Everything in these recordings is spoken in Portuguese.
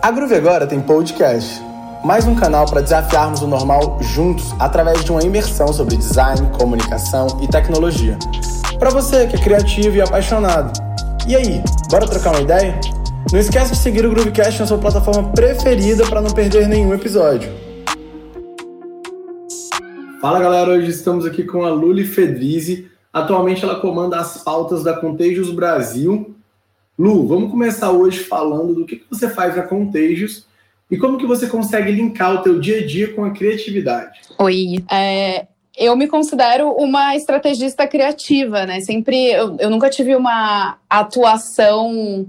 A Groove agora tem podcast, mais um canal para desafiarmos o normal juntos através de uma imersão sobre design, comunicação e tecnologia. Para você que é criativo e apaixonado. E aí, bora trocar uma ideia? Não esquece de seguir o Groovecast na sua plataforma preferida para não perder nenhum episódio. Fala galera, hoje estamos aqui com a Luli Fedrizi. Atualmente ela comanda as pautas da Contagious Brasil Lu, vamos começar hoje falando do que, você faz na Contagious e como que você consegue linkar o teu dia a dia com a criatividade. Oi, é, eu me considero uma estrategista criativa, né? Sempre, eu, eu nunca tive uma atuação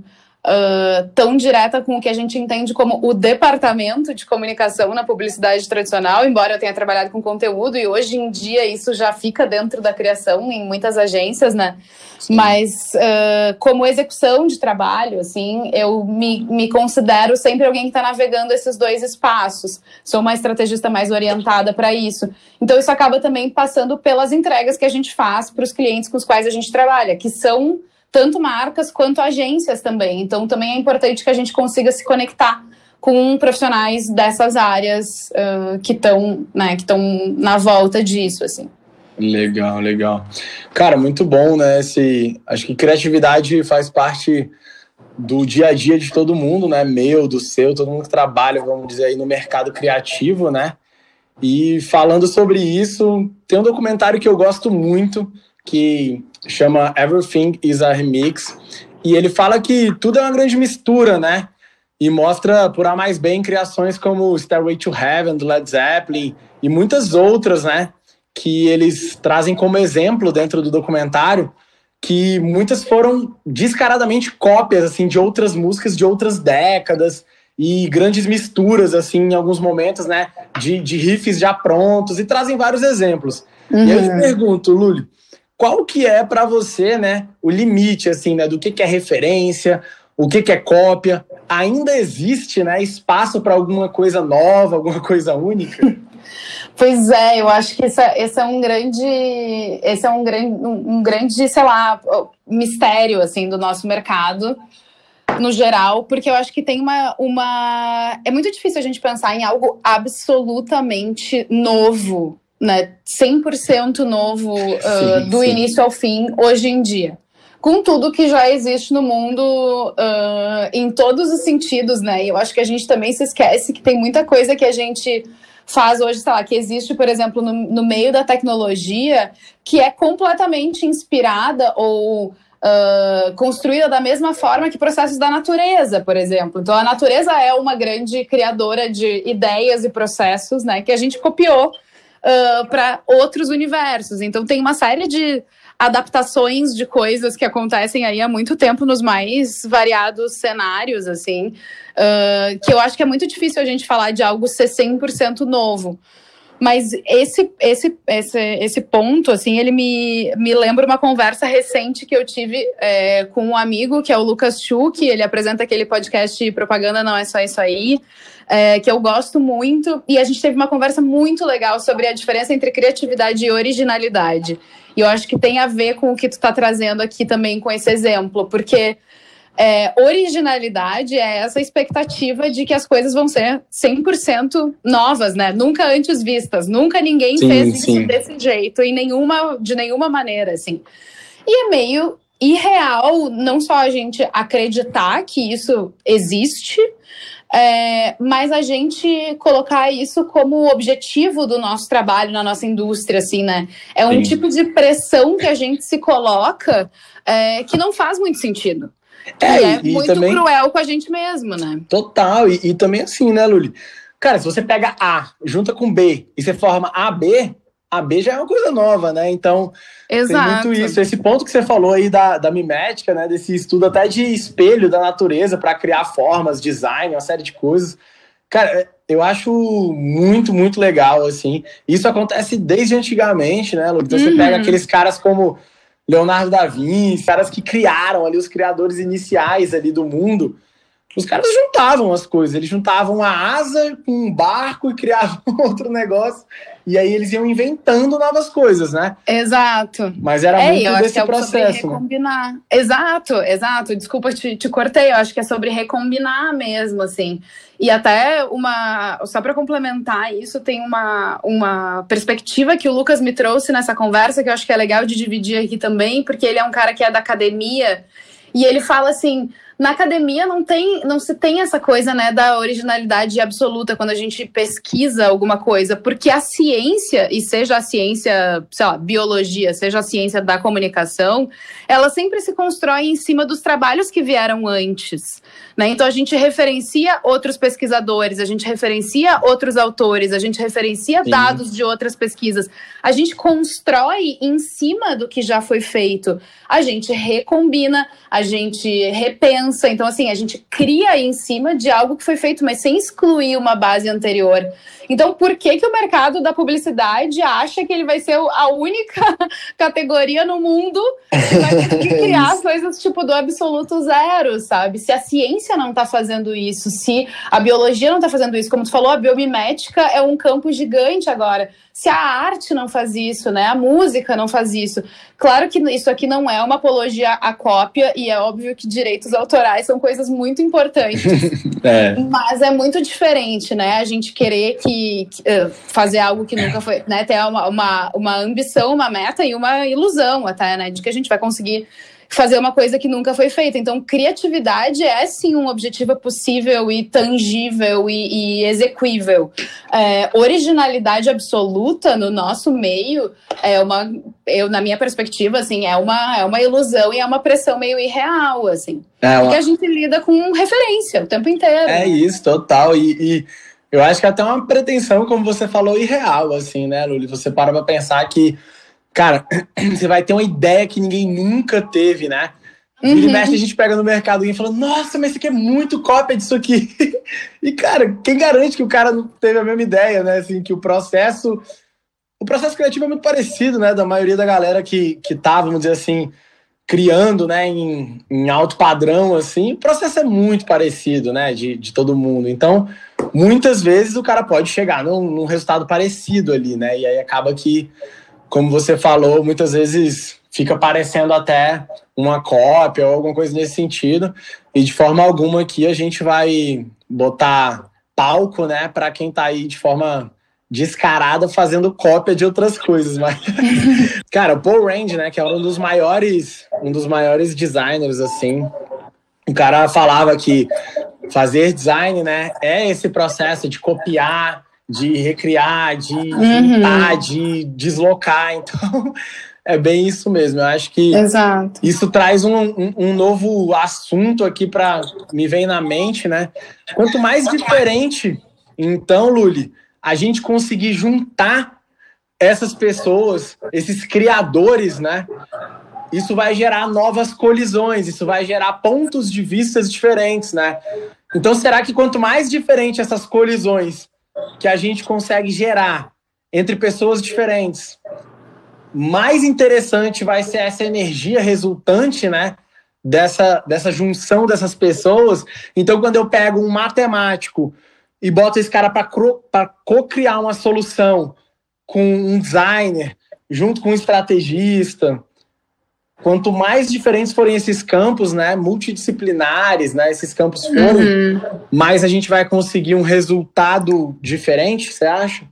uh, tão direta com o que a gente entende como o departamento de comunicação na publicidade tradicional, embora eu tenha trabalhado com conteúdo e hoje em dia isso já fica dentro da criação em muitas agências, né? Sim. Mas uh, como execução de trabalho, assim, eu me, me considero sempre alguém que está navegando esses dois espaços. Sou uma estrategista mais orientada para isso. Então isso acaba também passando pelas entregas que a gente faz para os clientes com os quais a gente trabalha, que são tanto marcas quanto agências também. Então, também é importante que a gente consiga se conectar com profissionais dessas áreas uh, que estão né, que na volta disso, assim. Legal, legal. Cara, muito bom, né? Esse, acho que criatividade faz parte do dia a dia de todo mundo, né? Meu, do seu, todo mundo que trabalha, vamos dizer aí, no mercado criativo, né? E falando sobre isso, tem um documentário que eu gosto muito, que chama Everything is a Remix, e ele fala que tudo é uma grande mistura, né? E mostra, por A Mais Bem, criações como Stairway to Heaven, do Led Zeppelin, e muitas outras, né? Que eles trazem como exemplo dentro do documentário, que muitas foram descaradamente cópias, assim, de outras músicas de outras décadas, e grandes misturas, assim, em alguns momentos, né? De, de riffs já prontos, e trazem vários exemplos. Uhum. E eu te pergunto, Lully, qual que é para você, né, o limite assim, né, do que, que é referência, o que, que é cópia? Ainda existe, né, espaço para alguma coisa nova, alguma coisa única? Pois é, eu acho que esse esse é um grande, esse é um grande, um grande, sei lá, mistério assim do nosso mercado no geral, porque eu acho que tem uma, uma. É muito difícil a gente pensar em algo absolutamente novo né, 100% novo uh, sim, do sim. início ao fim hoje em dia. Com tudo que já existe no mundo uh, em todos os sentidos, né? E eu acho que a gente também se esquece que tem muita coisa que a gente faz hoje, sei lá, que existe, por exemplo, no, no meio da tecnologia, que é completamente inspirada ou Uh, construída da mesma forma que processos da natureza, por exemplo. Então, a natureza é uma grande criadora de ideias e processos, né, que a gente copiou uh, para outros universos. Então tem uma série de adaptações de coisas que acontecem aí há muito tempo nos mais variados cenários, assim, uh, que eu acho que é muito difícil a gente falar de algo ser 100% novo. Mas esse, esse, esse, esse ponto, assim, ele me, me lembra uma conversa recente que eu tive é, com um amigo, que é o Lucas Schuch, ele apresenta aquele podcast Propaganda Não É Só Isso Aí, é, que eu gosto muito, e a gente teve uma conversa muito legal sobre a diferença entre criatividade e originalidade. E eu acho que tem a ver com o que tu está trazendo aqui também com esse exemplo, porque é, originalidade é essa expectativa de que as coisas vão ser 100% novas, né? Nunca antes vistas. Nunca ninguém sim, fez sim. isso desse jeito, em nenhuma, de nenhuma maneira, assim. E é meio irreal não só a gente acreditar que isso existe, é, mas a gente colocar isso como objetivo do nosso trabalho na nossa indústria, assim, né? É um Sim. tipo de pressão que a gente se coloca é, que não faz muito sentido. É, é e, muito também, cruel com a gente mesmo, né? Total, e, e também assim, né, Luli? Cara, se você pega A, junta com B e você forma AB, a B já é uma coisa nova, né? Então, Exato. tem muito isso. Esse ponto que você falou aí da, da mimética, né? Desse estudo até de espelho da natureza para criar formas, design, uma série de coisas. Cara, eu acho muito, muito legal, assim. Isso acontece desde antigamente, né, Lu? Então, uhum. você pega uhum. aqueles caras como Leonardo da Vinci, caras que criaram ali, os criadores iniciais ali do mundo. os caras juntavam as coisas, eles juntavam a asa com um barco e criavam outro negócio. E aí eles iam inventando novas coisas, né? Exato. Mas era é, muito eu desse acho que é processo. Sobre recombinar. Né? Exato, exato. Desculpa, te, te cortei. Eu acho que é sobre recombinar mesmo, assim. E até uma. Só para complementar isso, tem uma, uma perspectiva que o Lucas me trouxe nessa conversa que eu acho que é legal de dividir aqui também, porque ele é um cara que é da academia e ele fala assim na academia não tem, não se tem essa coisa, né, da originalidade absoluta quando a gente pesquisa alguma coisa, porque a ciência, e seja a ciência, sei lá, biologia, seja a ciência da comunicação, ela sempre se constrói em cima dos trabalhos que vieram antes, né? Então a gente referencia outros pesquisadores, a gente referencia outros autores, a gente referencia Sim. dados de outras pesquisas. A gente constrói em cima do que já foi feito. A gente recombina, a gente repensa pensa. Então, assim, a gente cria em cima de algo que foi feito, mas sem excluir uma base anterior. Então, por que, que o mercado da publicidade acha que ele vai ser a única categoria no mundo que vai conseguir criar coisas tipo do absoluto zero, sabe? Se a ciência não está fazendo isso, se a biologia não está fazendo isso, como tu falou, a biomimética é um campo gigante agora se a arte não faz isso, né? A música não faz isso. Claro que isso aqui não é uma apologia à cópia, e é óbvio que direitos autorais são coisas muito importantes. é. Mas é muito diferente, né? A gente querer que, que uh, fazer algo que nunca foi, né? Ter uma, uma, uma ambição, uma meta e uma ilusão até, né? De que a gente vai conseguir fazer uma coisa que nunca foi feita. Então, criatividade é sim um objetivo possível e tangível e, e execuível. É, originalidade absoluta no nosso meio é uma, eu na minha perspectiva, assim, é uma, é uma ilusão e é uma pressão meio irreal, assim. É uma... Porque a gente lida com referência o tempo inteiro. É isso, total. E, e, eu acho que até uma pretensão, como você falou, irreal, assim, né, Luli? Você para pra pensar que cara, você vai ter uma ideia que ninguém nunca teve, né? Uhum. E a gente pega no mercado e fala, nossa, mas isso aqui é muito cópia disso aqui. e, cara, quem garante que o cara não teve a mesma ideia, né? Assim, que o processo. O processo criativo é muito parecido, né? Da maioria da galera que, que tá, vamos dizer assim, criando, né, em, em alto padrão, assim, o processo é muito parecido, né, de, de todo mundo. Então, muitas vezes o cara pode chegar num, num resultado parecido ali, né? E aí acaba que como você falou, muitas vezes fica parecendo até uma cópia ou alguma coisa nesse sentido. E de forma alguma aqui a gente vai botar palco, né, para quem está aí de forma descarada fazendo cópia de outras coisas, mas cara, o Paul Rand, né, que é um dos maiores, um dos maiores designers assim, o cara falava que fazer design, né, é esse processo de copiar de recriar, de uhum. de deslocar. Então, é bem isso mesmo. Eu acho que Exato. isso traz um, um, um novo assunto aqui para me vem na mente, né? Quanto mais diferente, então, Luli, a gente conseguir juntar essas pessoas, esses criadores, né? Isso vai gerar novas colisões, isso vai gerar pontos de vistas diferentes, né? Então, será que quanto mais diferente essas colisões que a gente consegue gerar entre pessoas diferentes, mais interessante vai ser essa energia resultante, né? Dessa, dessa junção dessas pessoas. Então, quando eu pego um matemático e boto esse cara para co-criar uma solução com um designer, junto com um estrategista, quanto mais diferentes forem esses campos, né, multidisciplinares, né, esses campos forem, uhum. mais a gente vai conseguir um resultado diferente, você acha?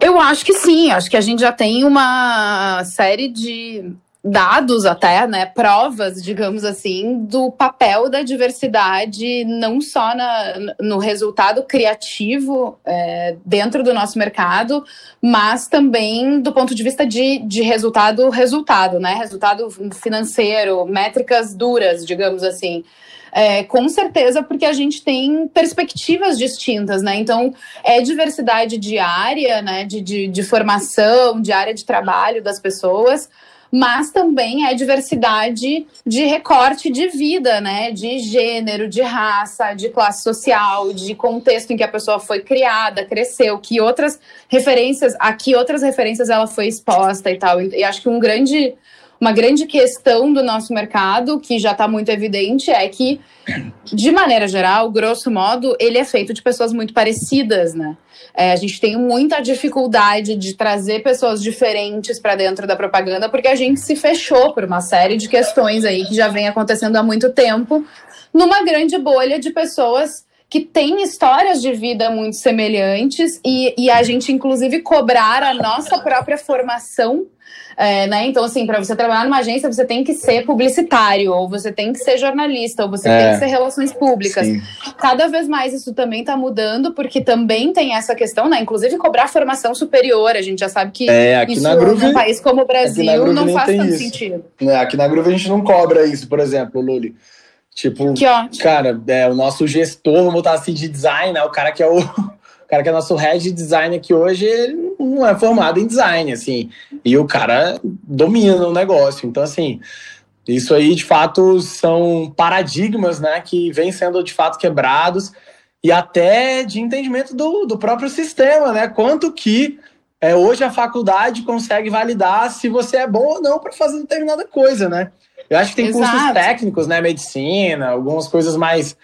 Eu acho que sim, acho que a gente já tem uma série de dados até, né, provas, digamos assim, do papel da diversidade, não só na, no resultado criativo é, dentro do nosso mercado, mas também do ponto de vista de, de resultado, resultado, né, resultado financeiro, métricas duras, digamos assim. É, com certeza, porque a gente tem perspectivas distintas, né? Então, é diversidade diária, né? De, de, de formação, de área de trabalho das pessoas, mas também é diversidade de recorte de vida, né? De gênero, de raça, de classe social, de contexto em que a pessoa foi criada, cresceu, que outras referências, aqui outras referências ela foi exposta e tal. E acho que um grande uma grande questão do nosso mercado, que já está muito evidente, é que, de maneira geral, grosso modo, ele é feito de pessoas muito parecidas, né? É, a gente tem muita dificuldade de trazer pessoas diferentes para dentro da propaganda, porque a gente se fechou por uma série de questões aí que já vem acontecendo há muito tempo, numa grande bolha de pessoas que têm histórias de vida muito semelhantes e, e a gente, inclusive, cobrar a nossa própria formação é, né? Então, assim, para você trabalhar numa agência, você tem que ser publicitário, ou você tem que ser jornalista, ou você é, tem que ser relações públicas. Sim. Cada vez mais isso também está mudando, porque também tem essa questão, né? Inclusive cobrar formação superior. A gente já sabe que é, isso na Groove, num país como o Brasil não faz tanto isso. sentido. É, aqui na Groove a gente não cobra isso, por exemplo, Luli. Tipo, que ótimo. cara, é, o nosso gestor, vamos botar assim, de design, né? O cara que é o cara que é nosso head de design aqui hoje, ele não é formado em design, assim. E o cara domina o negócio. Então, assim, isso aí, de fato, são paradigmas, né, que vêm sendo, de fato, quebrados e até de entendimento do, do próprio sistema, né? Quanto que é, hoje a faculdade consegue validar se você é bom ou não para fazer determinada coisa, né? Eu acho que tem Exato. cursos técnicos, né? Medicina, algumas coisas mais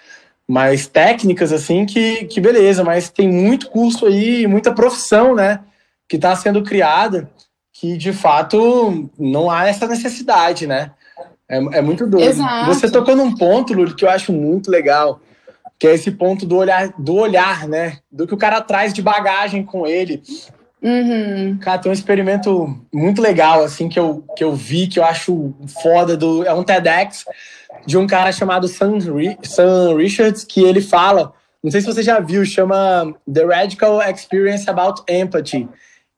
mais técnicas, assim, que, que beleza, mas tem muito curso aí, muita profissão, né, que está sendo criada, que de fato não há essa necessidade, né? É, é muito doido. Exato. Você tocou num ponto, Luli, que eu acho muito legal, que é esse ponto do olhar, do olhar, né? Do que o cara traz de bagagem com ele. Uhum. Cara, tem um experimento muito legal, assim, que eu, que eu vi, que eu acho foda. Do, é um TEDx de um cara chamado Sam, Sam Richards, que ele fala, não sei se você já viu, chama The Radical Experience About Empathy.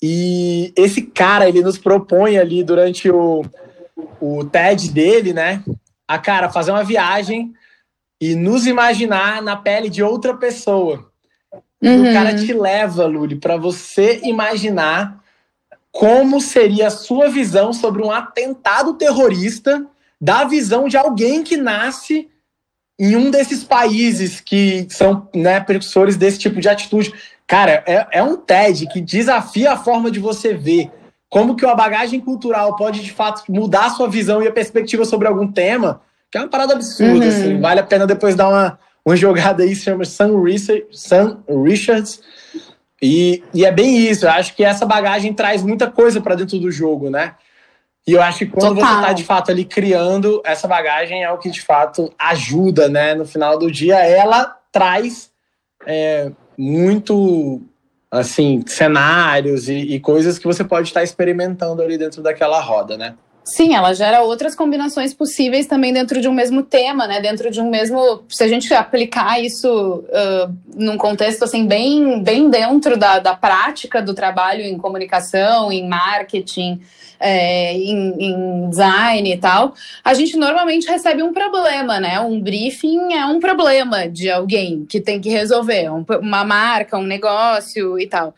E esse cara, ele nos propõe ali durante o, o TED dele, né? A cara fazer uma viagem e nos imaginar na pele de outra pessoa. Uhum. O cara te leva, Luli, para você imaginar como seria a sua visão sobre um atentado terrorista da visão de alguém que nasce em um desses países que são né, precursores desse tipo de atitude. Cara, é, é um TED que desafia a forma de você ver como que a bagagem cultural pode, de fato, mudar a sua visão e a perspectiva sobre algum tema, que é uma parada absurda, uhum. assim. Vale a pena depois dar uma, uma jogada aí, se chama Sam, Richard, Sam Richards. E, e é bem isso, eu acho que essa bagagem traz muita coisa para dentro do jogo, né? E eu acho que quando Total. você está de fato ali criando essa bagagem é o que de fato ajuda, né? No final do dia, ela traz é, muito assim cenários e, e, coisas que você pode estar experimentando ali dentro daquela roda, né? Sim, ela gera outras combinações possíveis também dentro de um mesmo tema, né? Dentro de um mesmo. Se a gente aplicar isso uh, num contexto assim, bem, bem dentro da, da prática do trabalho em comunicação, em marketing, é, em, em, design e tal, a gente normalmente recebe um problema, né? Um briefing é um problema de alguém que tem que resolver, um, uma marca, um negócio e tal.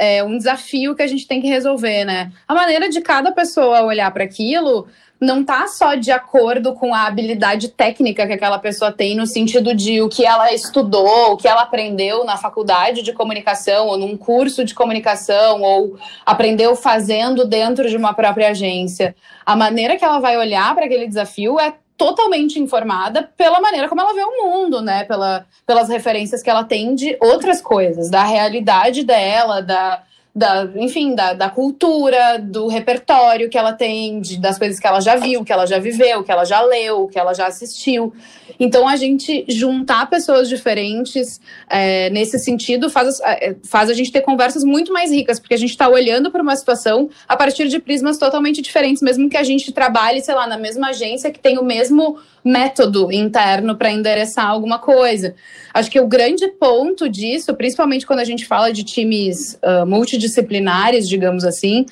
É um desafio que a gente tem que resolver, né? A maneira de cada pessoa olhar para aquilo não tá só de acordo com a habilidade técnica que aquela pessoa tem, no sentido de o que ela estudou, o que ela aprendeu na faculdade de comunicação, ou num curso de comunicação, ou aprendeu fazendo dentro de uma própria agência. A maneira que ela vai olhar para aquele desafio é totalmente informada pela maneira como ela vê o mundo, né? Pela, pelas referências que ela tem de outras coisas, da realidade dela, da da, enfim, da, da cultura, do repertório que ela tem, de, das coisas que ela já viu, que ela já viveu, que ela já leu, que ela já assistiu. Então, a gente juntar pessoas diferentes é, nesse sentido faz, é, faz a gente ter conversas muito mais ricas, porque a gente está olhando para uma situação a partir de prismas totalmente diferentes, mesmo que a gente trabalhe, sei lá, na mesma agência que tem o mesmo método interno para endereçar alguma coisa. Acho que o grande ponto disso, principalmente quando a gente fala de times uh, multidisciplinares, digamos assim,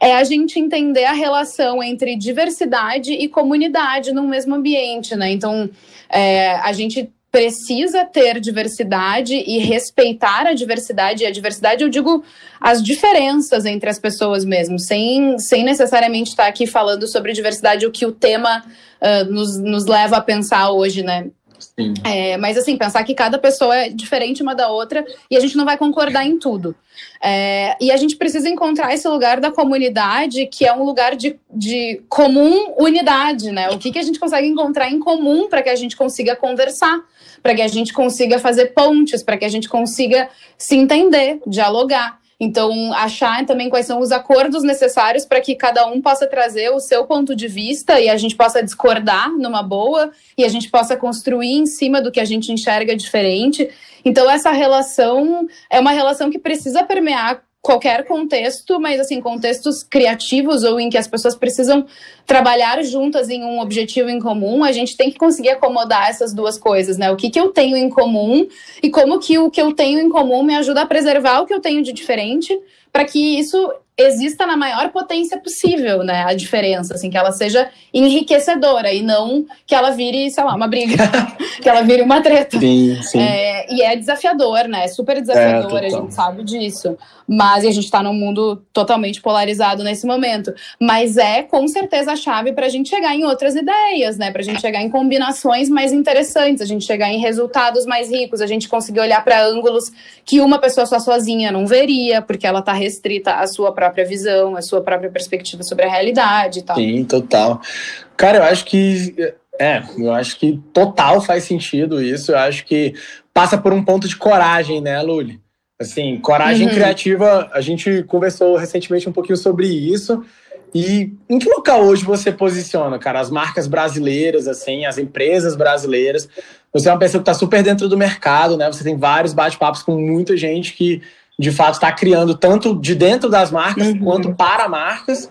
é a gente entender a relação entre diversidade e comunidade no mesmo ambiente, né? Então, é, a gente precisa ter diversidade e respeitar a diversidade. E a diversidade, eu digo as diferenças entre as pessoas mesmo, sem, sem necessariamente estar aqui falando sobre diversidade, o que o tema uh, nos, nos leva a pensar hoje, né? É, mas assim, pensar que cada pessoa é diferente uma da outra e a gente não vai concordar em tudo. É, e a gente precisa encontrar esse lugar da comunidade que é um lugar de, de comum unidade, né? O que, que a gente consegue encontrar em comum para que a gente consiga conversar, para que a gente consiga fazer pontes, para que a gente consiga se entender, dialogar. Então, achar também quais são os acordos necessários para que cada um possa trazer o seu ponto de vista e a gente possa discordar numa boa e a gente possa construir em cima do que a gente enxerga diferente. Então, essa relação é uma relação que precisa permear qualquer contexto, mas assim, contextos criativos ou em que as pessoas precisam trabalhar juntas em um objetivo em comum, a gente tem que conseguir acomodar essas duas coisas, né? O que, que eu tenho em comum e como que o que eu tenho em comum me ajuda a preservar o que eu tenho de diferente, para que isso exista na maior potência possível, né? A diferença, assim, que ela seja enriquecedora e não que ela vire, sei lá, uma briga, que ela vire uma treta. Sim, sim. É, e é desafiador, né? É super desafiador, é, a gente sabe disso. Mas a gente está num mundo totalmente polarizado nesse momento. Mas é com certeza a chave para a gente chegar em outras ideias, né? Para a gente chegar em combinações mais interessantes, a gente chegar em resultados mais ricos, a gente conseguir olhar para ângulos que uma pessoa só sozinha não veria, porque ela está restrita à sua própria própria visão, a sua própria perspectiva sobre a realidade e tal. Sim, total. Cara, eu acho que é, eu acho que total faz sentido isso. Eu acho que passa por um ponto de coragem, né, Luli? Assim, coragem uhum. criativa, a gente conversou recentemente um pouquinho sobre isso. E em que local hoje você posiciona, cara? As marcas brasileiras, assim, as empresas brasileiras. Você é uma pessoa que está super dentro do mercado, né? Você tem vários bate-papos com muita gente que de fato está criando tanto de dentro das marcas uhum. quanto para marcas.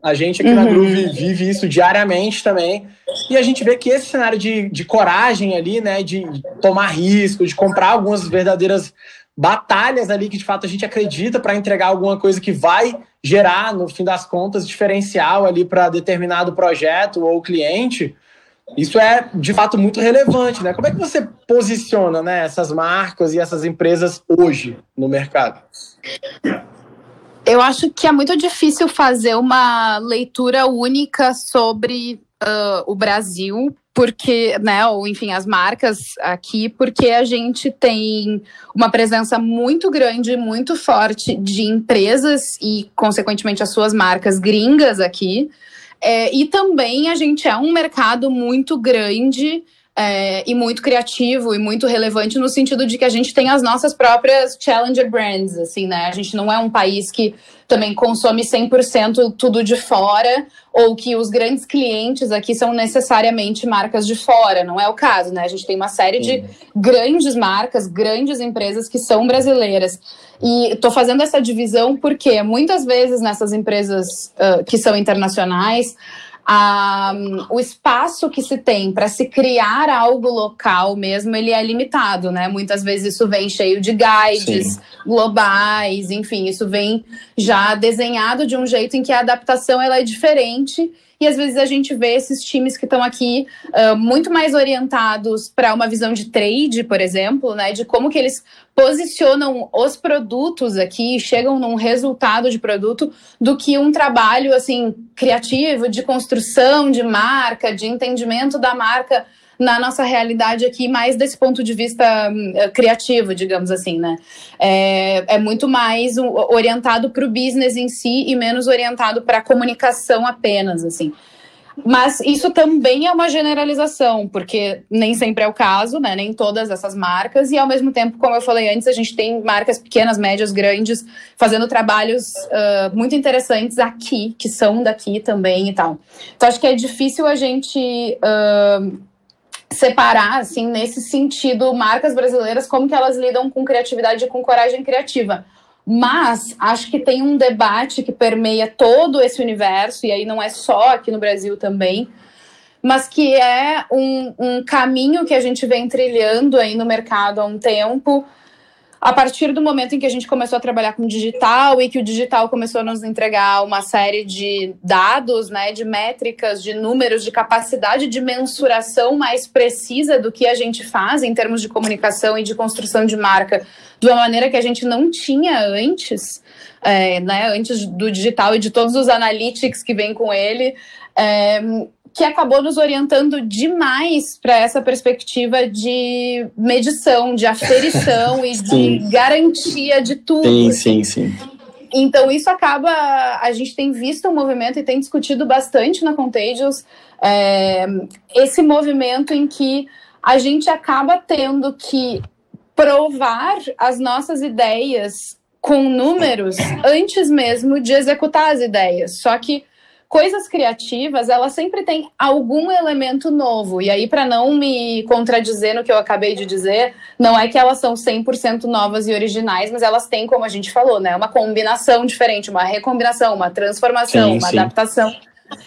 A gente aqui uhum. na Groove vive isso diariamente também. E a gente vê que esse cenário de, de coragem ali, né, de tomar risco, de comprar algumas verdadeiras batalhas ali que de fato a gente acredita para entregar alguma coisa que vai gerar, no fim das contas, diferencial ali para determinado projeto ou cliente. Isso é, de fato, muito relevante, né? Como é que você posiciona né, essas marcas e essas empresas hoje no mercado? Eu acho que é muito difícil fazer uma leitura única sobre uh, o Brasil, porque, né, ou enfim, as marcas aqui, porque a gente tem uma presença muito grande, muito forte de empresas e, consequentemente, as suas marcas gringas aqui. É, e também a gente é um mercado muito grande é, e muito criativo e muito relevante no sentido de que a gente tem as nossas próprias challenger brands, assim, né? A gente não é um país que também consome 100% tudo de fora ou que os grandes clientes aqui são necessariamente marcas de fora, não é o caso, né? A gente tem uma série de grandes marcas, grandes empresas que são brasileiras. E estou fazendo essa divisão porque muitas vezes nessas empresas uh, que são internacionais, a, o espaço que se tem para se criar algo local mesmo, ele é limitado, né? Muitas vezes isso vem cheio de guides Sim. globais, enfim, isso vem já desenhado de um jeito em que a adaptação ela é diferente e às vezes a gente vê esses times que estão aqui uh, muito mais orientados para uma visão de trade, por exemplo, né? De como que eles posicionam os produtos aqui, chegam num resultado de produto, do que um trabalho assim criativo, de construção de marca, de entendimento da marca na nossa realidade aqui, mais desse ponto de vista uh, criativo, digamos assim, né? É, é muito mais orientado para o business em si e menos orientado para a comunicação apenas, assim. Mas isso também é uma generalização, porque nem sempre é o caso, né? Nem todas essas marcas, e ao mesmo tempo, como eu falei antes, a gente tem marcas pequenas, médias, grandes, fazendo trabalhos uh, muito interessantes aqui, que são daqui também e tal. Então, acho que é difícil a gente. Uh, separar, assim, nesse sentido, marcas brasileiras, como que elas lidam com criatividade e com coragem criativa. Mas acho que tem um debate que permeia todo esse universo, e aí não é só aqui no Brasil também, mas que é um, um caminho que a gente vem trilhando aí no mercado há um tempo, a partir do momento em que a gente começou a trabalhar com digital e que o digital começou a nos entregar uma série de dados, né, de métricas, de números, de capacidade de mensuração mais precisa do que a gente faz em termos de comunicação e de construção de marca, de uma maneira que a gente não tinha antes, é, né, antes do digital e de todos os analytics que vem com ele. É, que acabou nos orientando demais para essa perspectiva de medição, de aferição e de garantia de tudo. Sim, sim, sim. Então, isso acaba. A gente tem visto um movimento e tem discutido bastante na Contagious é, esse movimento em que a gente acaba tendo que provar as nossas ideias com números antes mesmo de executar as ideias. Só que coisas criativas, elas sempre têm algum elemento novo. E aí, para não me contradizer no que eu acabei de dizer, não é que elas são 100% novas e originais, mas elas têm, como a gente falou, né, uma combinação diferente, uma recombinação, uma transformação, sim, uma sim. adaptação.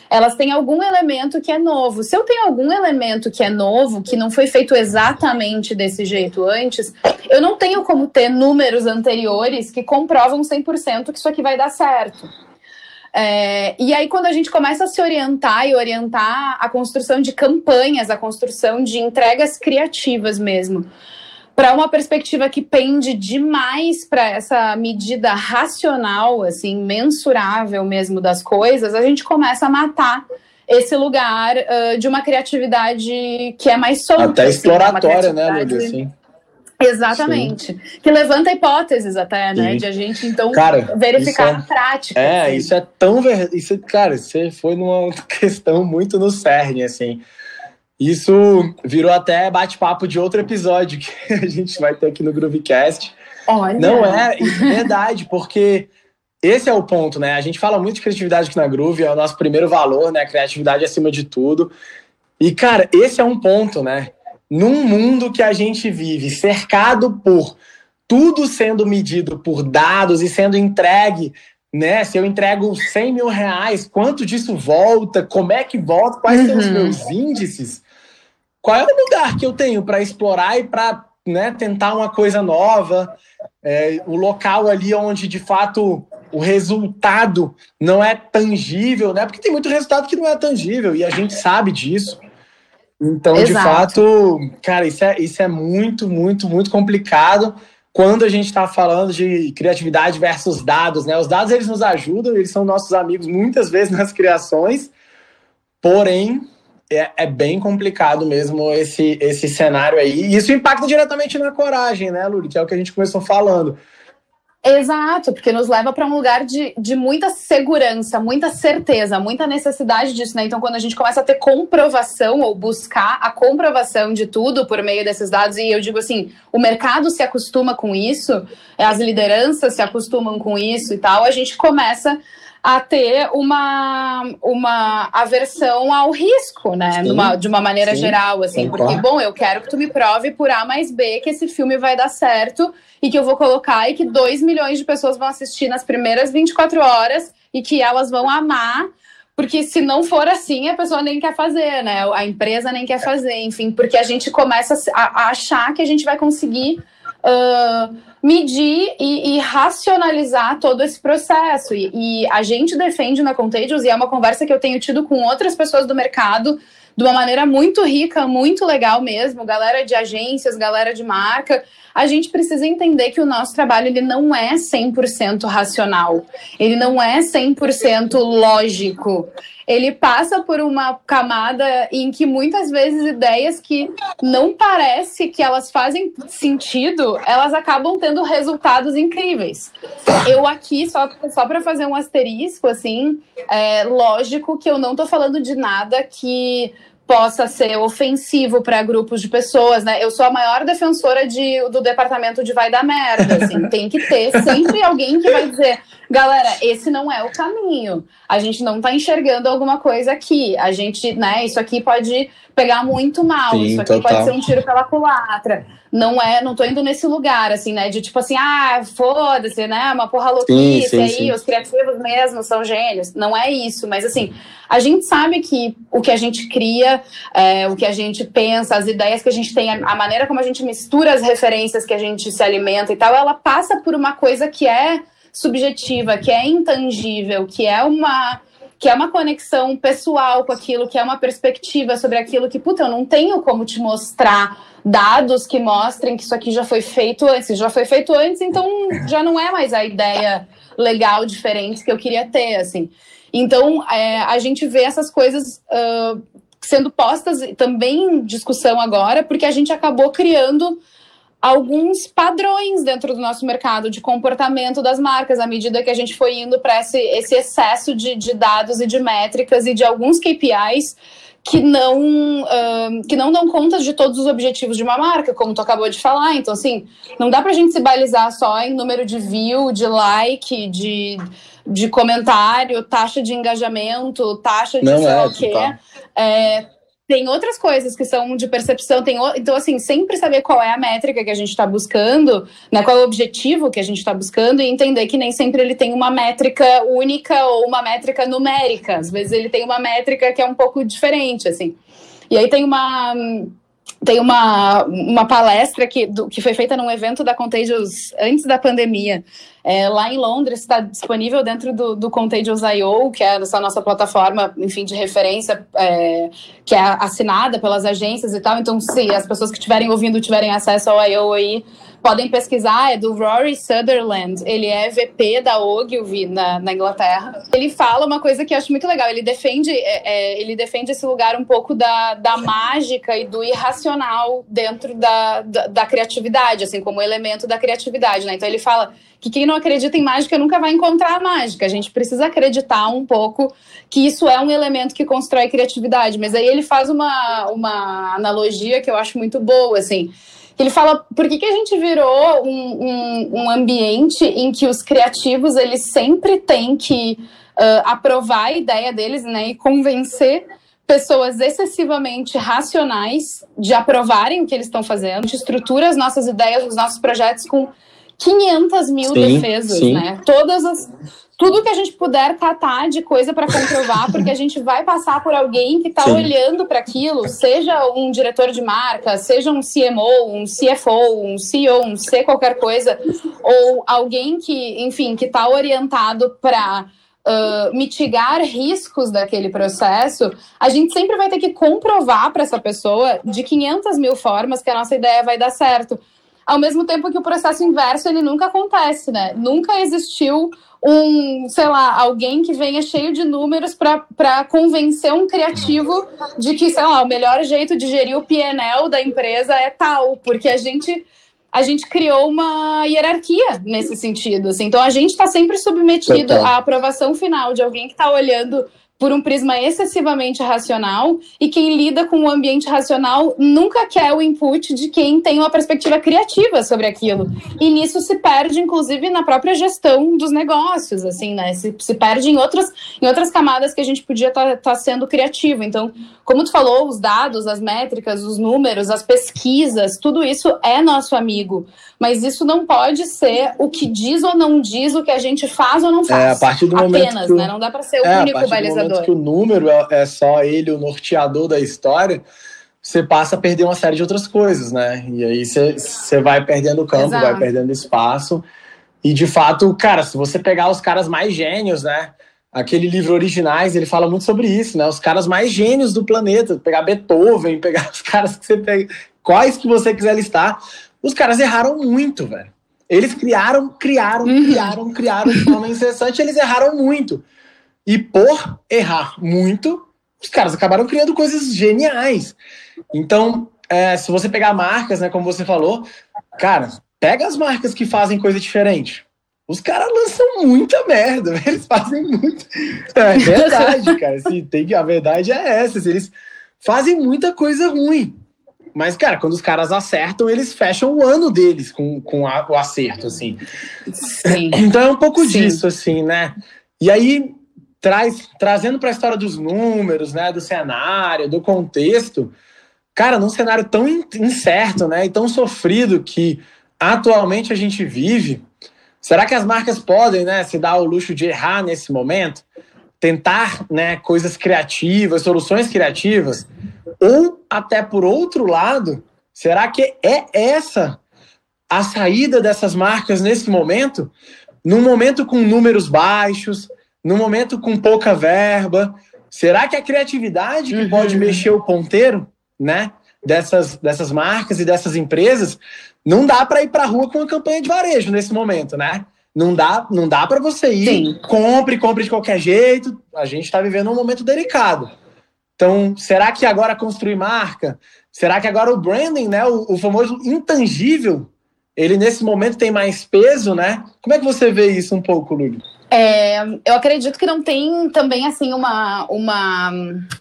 Elas têm algum elemento que é novo. Se eu tenho algum elemento que é novo, que não foi feito exatamente desse jeito antes, eu não tenho como ter números anteriores que comprovam 100% que isso aqui vai dar certo. É, e aí, quando a gente começa a se orientar e orientar a construção de campanhas, a construção de entregas criativas mesmo, para uma perspectiva que pende demais para essa medida racional, assim, mensurável mesmo das coisas, a gente começa a matar esse lugar uh, de uma criatividade que é mais solta. Até assim, exploratória, né, Lúdia? Assim. Exatamente. Sim. Que levanta hipóteses até, né? Sim. De a gente, então, cara, verificar é, na prática. É, assim. isso é tão verdade. Isso, cara, você foi numa questão muito no cerne, assim. Isso virou até bate-papo de outro episódio que a gente vai ter aqui no Groovecast. Olha. Não é, é verdade, porque esse é o ponto, né? A gente fala muito de criatividade aqui na Groove, é o nosso primeiro valor, né? Criatividade acima de tudo. E, cara, esse é um ponto, né? Num mundo que a gente vive cercado por tudo sendo medido por dados e sendo entregue, né? Se eu entrego 100 mil reais, quanto disso volta? Como é que volta? Quais uhum. são os uhum. meus índices? Qual é o lugar que eu tenho para explorar e para né, tentar uma coisa nova? É, o local ali onde de fato o resultado não é tangível, né? Porque tem muito resultado que não é tangível e a gente sabe disso. Então, Exato. de fato, cara, isso é, isso é muito, muito, muito complicado quando a gente está falando de criatividade versus dados, né? Os dados eles nos ajudam, eles são nossos amigos muitas vezes nas criações, porém é, é bem complicado mesmo esse, esse cenário aí. E isso impacta diretamente na coragem, né, Luli? Que é o que a gente começou falando. Exato, porque nos leva para um lugar de, de muita segurança, muita certeza, muita necessidade disso, né? Então, quando a gente começa a ter comprovação ou buscar a comprovação de tudo por meio desses dados, e eu digo assim, o mercado se acostuma com isso, as lideranças se acostumam com isso e tal, a gente começa a ter uma, uma aversão ao risco, né? Numa, de uma maneira sim, geral, assim, porque, bom, eu quero que tu me prove por A mais B que esse filme vai dar certo e que eu vou colocar e que 2 milhões de pessoas vão assistir nas primeiras 24 horas e que elas vão amar. Porque se não for assim, a pessoa nem quer fazer, né? A empresa nem quer fazer, enfim, porque a gente começa a, a achar que a gente vai conseguir uh, medir e, e, racionalizar todo esse processo. E, e, a gente defende na Contagious, e é uma conversa que eu tenho tido com outras pessoas do mercado, de uma maneira muito rica, muito legal mesmo, galera de agências, galera de marca. A gente precisa entender que o nosso trabalho ele não é 100% racional, ele não é 100% lógico ele passa por uma camada em que muitas vezes ideias que não parece que elas fazem sentido, elas acabam tendo resultados incríveis. Eu aqui, só, só para fazer um asterisco, assim, é lógico que eu não estou falando de nada que possa ser ofensivo para grupos de pessoas, né? Eu sou a maior defensora de, do departamento de vai dar merda, assim. Tem que ter sempre alguém que vai dizer, galera, esse não é o caminho. A gente não tá enxergando alguma coisa aqui. A gente, né, isso aqui pode pegar muito mal, Sim, isso aqui total. pode ser um tiro pela culatra não é, não tô indo nesse lugar, assim, né? De tipo assim, ah, foda-se, né? Uma porra louquice sim, sim, aí, sim. os criativos mesmo são gênios. Não é isso, mas assim, a gente sabe que o que a gente cria, é, o que a gente pensa, as ideias que a gente tem, a maneira como a gente mistura as referências que a gente se alimenta e tal, ela passa por uma coisa que é subjetiva, que é intangível, que é uma que é uma conexão pessoal com aquilo, que é uma perspectiva sobre aquilo que, puta, eu não tenho como te mostrar dados que mostrem que isso aqui já foi feito antes. Já foi feito antes, então já não é mais a ideia legal, diferente que eu queria ter, assim. Então, é, a gente vê essas coisas uh, sendo postas também em discussão agora, porque a gente acabou criando alguns padrões dentro do nosso mercado de comportamento das marcas, à medida que a gente foi indo para esse, esse, excesso de, de, dados e de métricas e de alguns KPIs que não, que não dão conta de todos os objetivos de uma marca, como tu acabou de falar. Então, assim, não dá para a gente se balizar só em número de view, de like, de, de comentário, taxa de engajamento, taxa de não sei é, o quê. É, tem outras coisas que são de percepção, tem então assim, sempre saber qual é a métrica que a gente está buscando, né, qual é o objetivo que a gente está buscando e entender que nem sempre ele tem uma métrica única ou uma métrica numérica, às vezes ele tem uma métrica que é um pouco diferente, assim. E aí tem uma tem uma, uma palestra que, do, que foi feita num evento da Contagious antes da pandemia, é, lá em Londres, está disponível dentro do, do Contagious.io, que é essa nossa plataforma, enfim, de referência, é, que é assinada pelas agências e tal. Então, se as pessoas que estiverem ouvindo tiverem acesso ao I.O. aí, podem pesquisar, é do Rory Sutherland, ele é VP da Ogilvy na, na Inglaterra. Ele fala uma coisa que eu acho muito legal, ele defende, é, é, ele defende esse lugar um pouco da, da mágica e do irracional dentro da, da, da criatividade, assim, como elemento da criatividade, né? Então ele fala que quem não acredita em mágica nunca vai encontrar a mágica. A gente precisa acreditar um pouco que isso é um elemento que constrói criatividade. Mas aí ele faz uma, uma analogia que eu acho muito boa, assim. Ele fala por que, que a gente virou um, um, um ambiente em que os criativos eles sempre têm que uh, aprovar a ideia deles né, e convencer pessoas excessivamente racionais de aprovarem o que eles estão fazendo. Gente estrutura as nossas ideias, os nossos projetos com 500 mil sim, defesas, sim. né? Todas as tudo que a gente puder catar de coisa para comprovar, porque a gente vai passar por alguém que está olhando para aquilo, seja um diretor de marca, seja um CMO, um CFO, um CEO, um C qualquer coisa, ou alguém que, enfim, que está orientado para uh, mitigar riscos daquele processo, a gente sempre vai ter que comprovar para essa pessoa de 500 mil formas que a nossa ideia vai dar certo ao mesmo tempo que o processo inverso ele nunca acontece, né? Nunca existiu um, sei lá, alguém que venha cheio de números para convencer um criativo de que, sei lá, o melhor jeito de gerir o PNL da empresa é tal, porque a gente a gente criou uma hierarquia nesse sentido. Assim. Então a gente está sempre submetido Total. à aprovação final de alguém que está olhando por um prisma excessivamente racional e quem lida com o ambiente racional nunca quer o input de quem tem uma perspectiva criativa sobre aquilo. E nisso se perde, inclusive, na própria gestão dos negócios, assim, né? Se, se perde em outras, em outras camadas que a gente podia estar tá, tá sendo criativo. Então, como tu falou, os dados, as métricas, os números, as pesquisas, tudo isso é nosso amigo. Mas isso não pode ser o que diz ou não diz, o que a gente faz ou não faz. É, a partir do Apenas, momento né? Não dá para ser o é, único balizador momento que o número é, é só ele, o norteador da história, você passa a perder uma série de outras coisas, né? E aí você, você vai perdendo campo, Exato. vai perdendo espaço. E de fato, cara, se você pegar os caras mais gênios, né? Aquele livro Originais, ele fala muito sobre isso, né? Os caras mais gênios do planeta, pegar Beethoven, pegar os caras que você pega, quais que você quiser listar, os caras erraram muito, velho. Eles criaram, criaram, uhum. criaram, criaram de forma incessante, eles erraram muito. E por errar muito, os caras acabaram criando coisas geniais. Então, é, se você pegar marcas, né, como você falou, cara, pega as marcas que fazem coisa diferente. Os caras lançam muita merda, eles fazem muito. É verdade, cara. Se tem que, a verdade é essa. Eles fazem muita coisa ruim. Mas, cara, quando os caras acertam, eles fecham o ano deles com, com a, o acerto, assim. Sim. Então é um pouco Sim. disso, assim, né? E aí, traz, trazendo para a história dos números, né, do cenário, do contexto, cara, num cenário tão incerto, né, e tão sofrido que atualmente a gente vive, será que as marcas podem, né, se dar o luxo de errar nesse momento, tentar, né, coisas criativas, soluções criativas, ou até por outro lado, será que é essa a saída dessas marcas nesse momento? Num momento com números baixos, no momento com pouca verba. Será que a criatividade que uhum. pode mexer o ponteiro, né, dessas, dessas marcas e dessas empresas, não dá para ir para a rua com uma campanha de varejo nesse momento, né? Não dá, não dá para você ir, Sim. compre, compre de qualquer jeito. A gente está vivendo um momento delicado. Então, será que agora construir marca? Será que agora o branding, né, o, o famoso intangível, ele nesse momento tem mais peso, né? Como é que você vê isso um pouco, Lúlio? É, eu acredito que não tem também assim uma, uma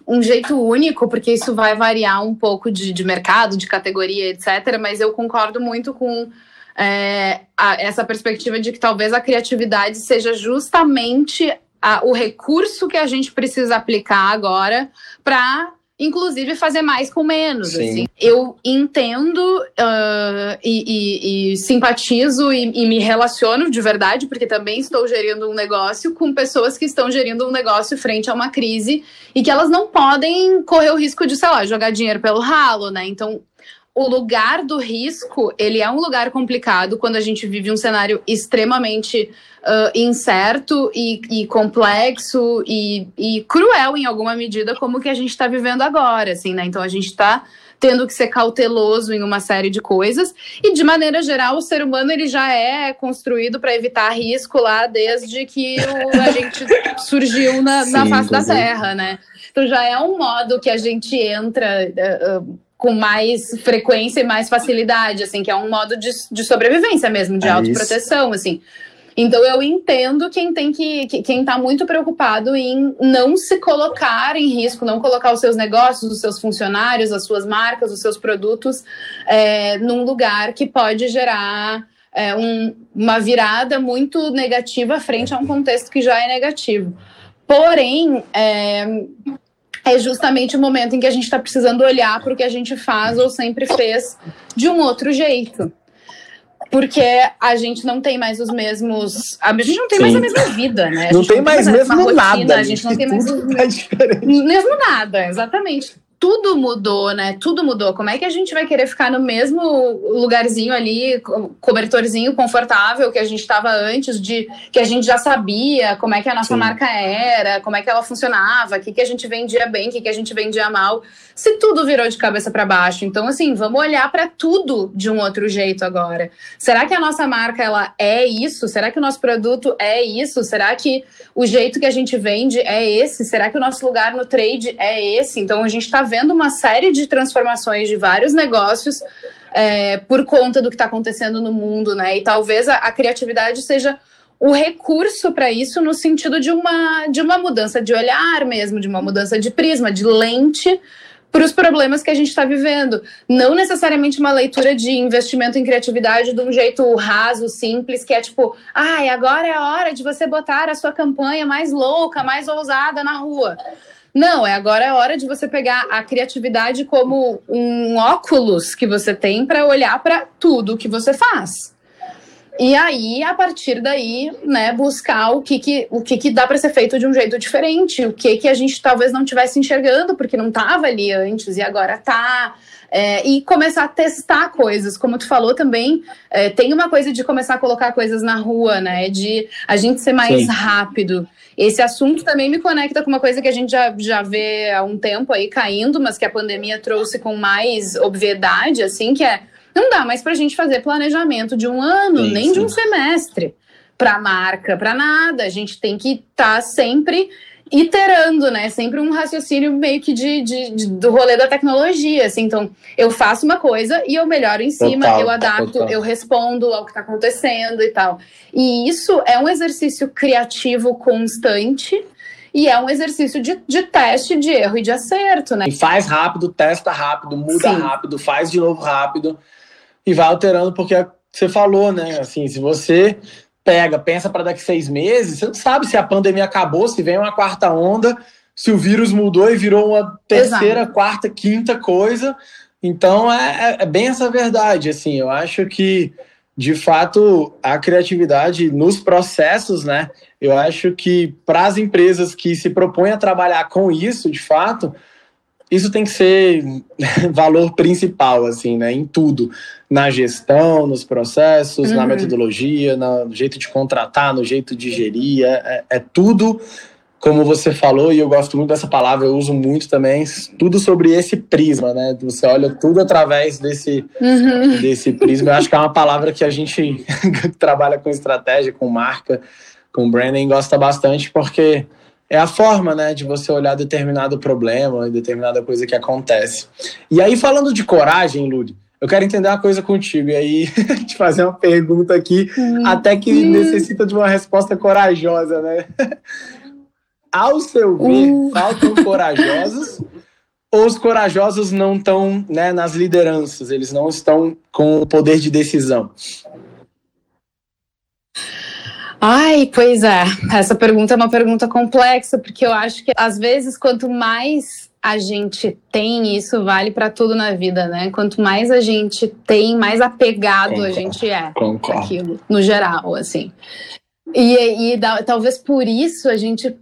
um jeito único, porque isso vai variar um pouco de, de mercado, de categoria, etc. Mas eu concordo muito com é, a, essa perspectiva de que talvez a criatividade seja justamente a, o recurso que a gente precisa aplicar agora para inclusive fazer mais com menos. Assim. Eu entendo uh, e, e, e, simpatizo e, e, me relaciono de verdade, porque também estou gerindo um negócio com pessoas que estão gerindo um negócio frente a uma crise e que elas não podem correr o risco de, sei lá, jogar dinheiro pelo ralo, né? Então, o lugar do risco, ele é um lugar complicado quando a gente vive um cenário extremamente uh, incerto e, e complexo e, e, cruel em alguma medida, como o que a gente está vivendo agora, assim, né? Então a gente está tendo que ser cauteloso em uma série de coisas e de maneira geral o ser humano ele já é construído para evitar risco lá desde que o, a gente surgiu na, Sim, na face da Terra, né? Então já é um modo que a gente entra uh, com mais frequência e mais facilidade, assim, que é um modo de, de sobrevivência mesmo, de é autoproteção, isso. assim. Então eu entendo quem tem que, quem está muito preocupado em não se colocar em risco, não colocar os seus negócios, os seus funcionários, as suas marcas, os seus produtos é, num lugar que pode gerar é, um, uma virada muito negativa frente a um contexto que já é negativo. Porém, é, é justamente o momento em que a gente está precisando olhar para o que a gente faz ou sempre fez de um outro jeito. Porque a gente não tem mais os mesmos. A gente não tem Sim. mais a mesma vida, né? Não tem mais, mais mesmo rotina, nada. A gente não tem mais. Tá mesmo nada, exatamente tudo mudou, né? Tudo mudou. Como é que a gente vai querer ficar no mesmo lugarzinho ali, cobertorzinho confortável que a gente estava antes, de que a gente já sabia como é que a nossa Sim. marca era, como é que ela funcionava, o que, que a gente vendia bem, o que, que a gente vendia mal, se tudo virou de cabeça para baixo. Então, assim, vamos olhar para tudo de um outro jeito agora. Será que a nossa marca ela é isso? Será que o nosso produto é isso? Será que o jeito que a gente vende é esse? Será que o nosso lugar no trade é esse? Então, a gente está vendo uma série de transformações de vários negócios é, por conta do que está acontecendo no mundo, né? E talvez a, a criatividade seja o recurso para isso no sentido de uma, de uma mudança de olhar mesmo, de uma mudança de prisma, de lente para os problemas que a gente está vivendo. Não necessariamente uma leitura de investimento em criatividade de um jeito raso, simples, que é tipo, ai, ah, agora é a hora de você botar a sua campanha mais louca, mais ousada na rua. Não, é agora é hora de você pegar a criatividade como um óculos que você tem para olhar para tudo que você faz. E aí, a partir daí, né, buscar o que, que, o que, que dá para ser feito de um jeito diferente, o que, que a gente talvez não estivesse enxergando, porque não estava ali antes e agora está. É, e começar a testar coisas, como tu falou também, é, tem uma coisa de começar a colocar coisas na rua, né? De a gente ser mais Sim. rápido. Esse assunto também me conecta com uma coisa que a gente já, já vê há um tempo aí caindo, mas que a pandemia trouxe com mais obviedade, assim, que é não dá mais para a gente fazer planejamento de um ano, sim, nem de um semestre, para marca, para nada. A gente tem que estar tá sempre iterando, né? Sempre um raciocínio meio que de, de, de, do rolê da tecnologia, assim. Então, eu faço uma coisa e eu melhoro em cima, total, eu adapto, total. eu respondo ao que está acontecendo e tal. E isso é um exercício criativo constante e é um exercício de, de teste, de erro e de acerto, né? E faz rápido, testa rápido, muda Sim. rápido, faz de novo rápido e vai alterando, porque você falou, né? Assim, se você pega, pensa para daqui seis meses, você não sabe se a pandemia acabou, se vem uma quarta onda, se o vírus mudou e virou uma terceira, Exato. quarta, quinta coisa. Então é, é, é bem essa verdade. Assim, eu acho que de fato a criatividade nos processos, né? Eu acho que para as empresas que se propõem a trabalhar com isso, de fato, isso tem que ser valor principal, assim, né? Em tudo. Na gestão, nos processos, uhum. na metodologia, no jeito de contratar, no jeito de gerir. É, é, tudo, como você falou, e eu gosto muito dessa palavra, eu uso muito também, tudo sobre esse prisma, né? Você olha tudo através desse, uhum. desse prisma. Eu acho que é uma palavra que a gente que trabalha com estratégia, com marca, com branding, gosta bastante, porque é a forma, né, de você olhar determinado problema, determinada coisa que acontece. E aí, falando de coragem, Ludi, eu quero entender uma coisa contigo, e aí te fazer uma pergunta aqui, hum. até que necessita de uma resposta corajosa, né? Ao seu ver, uh. faltam corajosos ou os corajosos não estão né, nas lideranças, eles não estão com o poder de decisão? Ai, pois é. Essa pergunta é uma pergunta complexa, porque eu acho que às vezes quanto mais a gente tem, isso vale para tudo na vida, né? Quanto mais a gente tem, mais apegado Concordo. a gente é Concordo. aquilo, no geral, assim. E, e da, talvez por isso a gente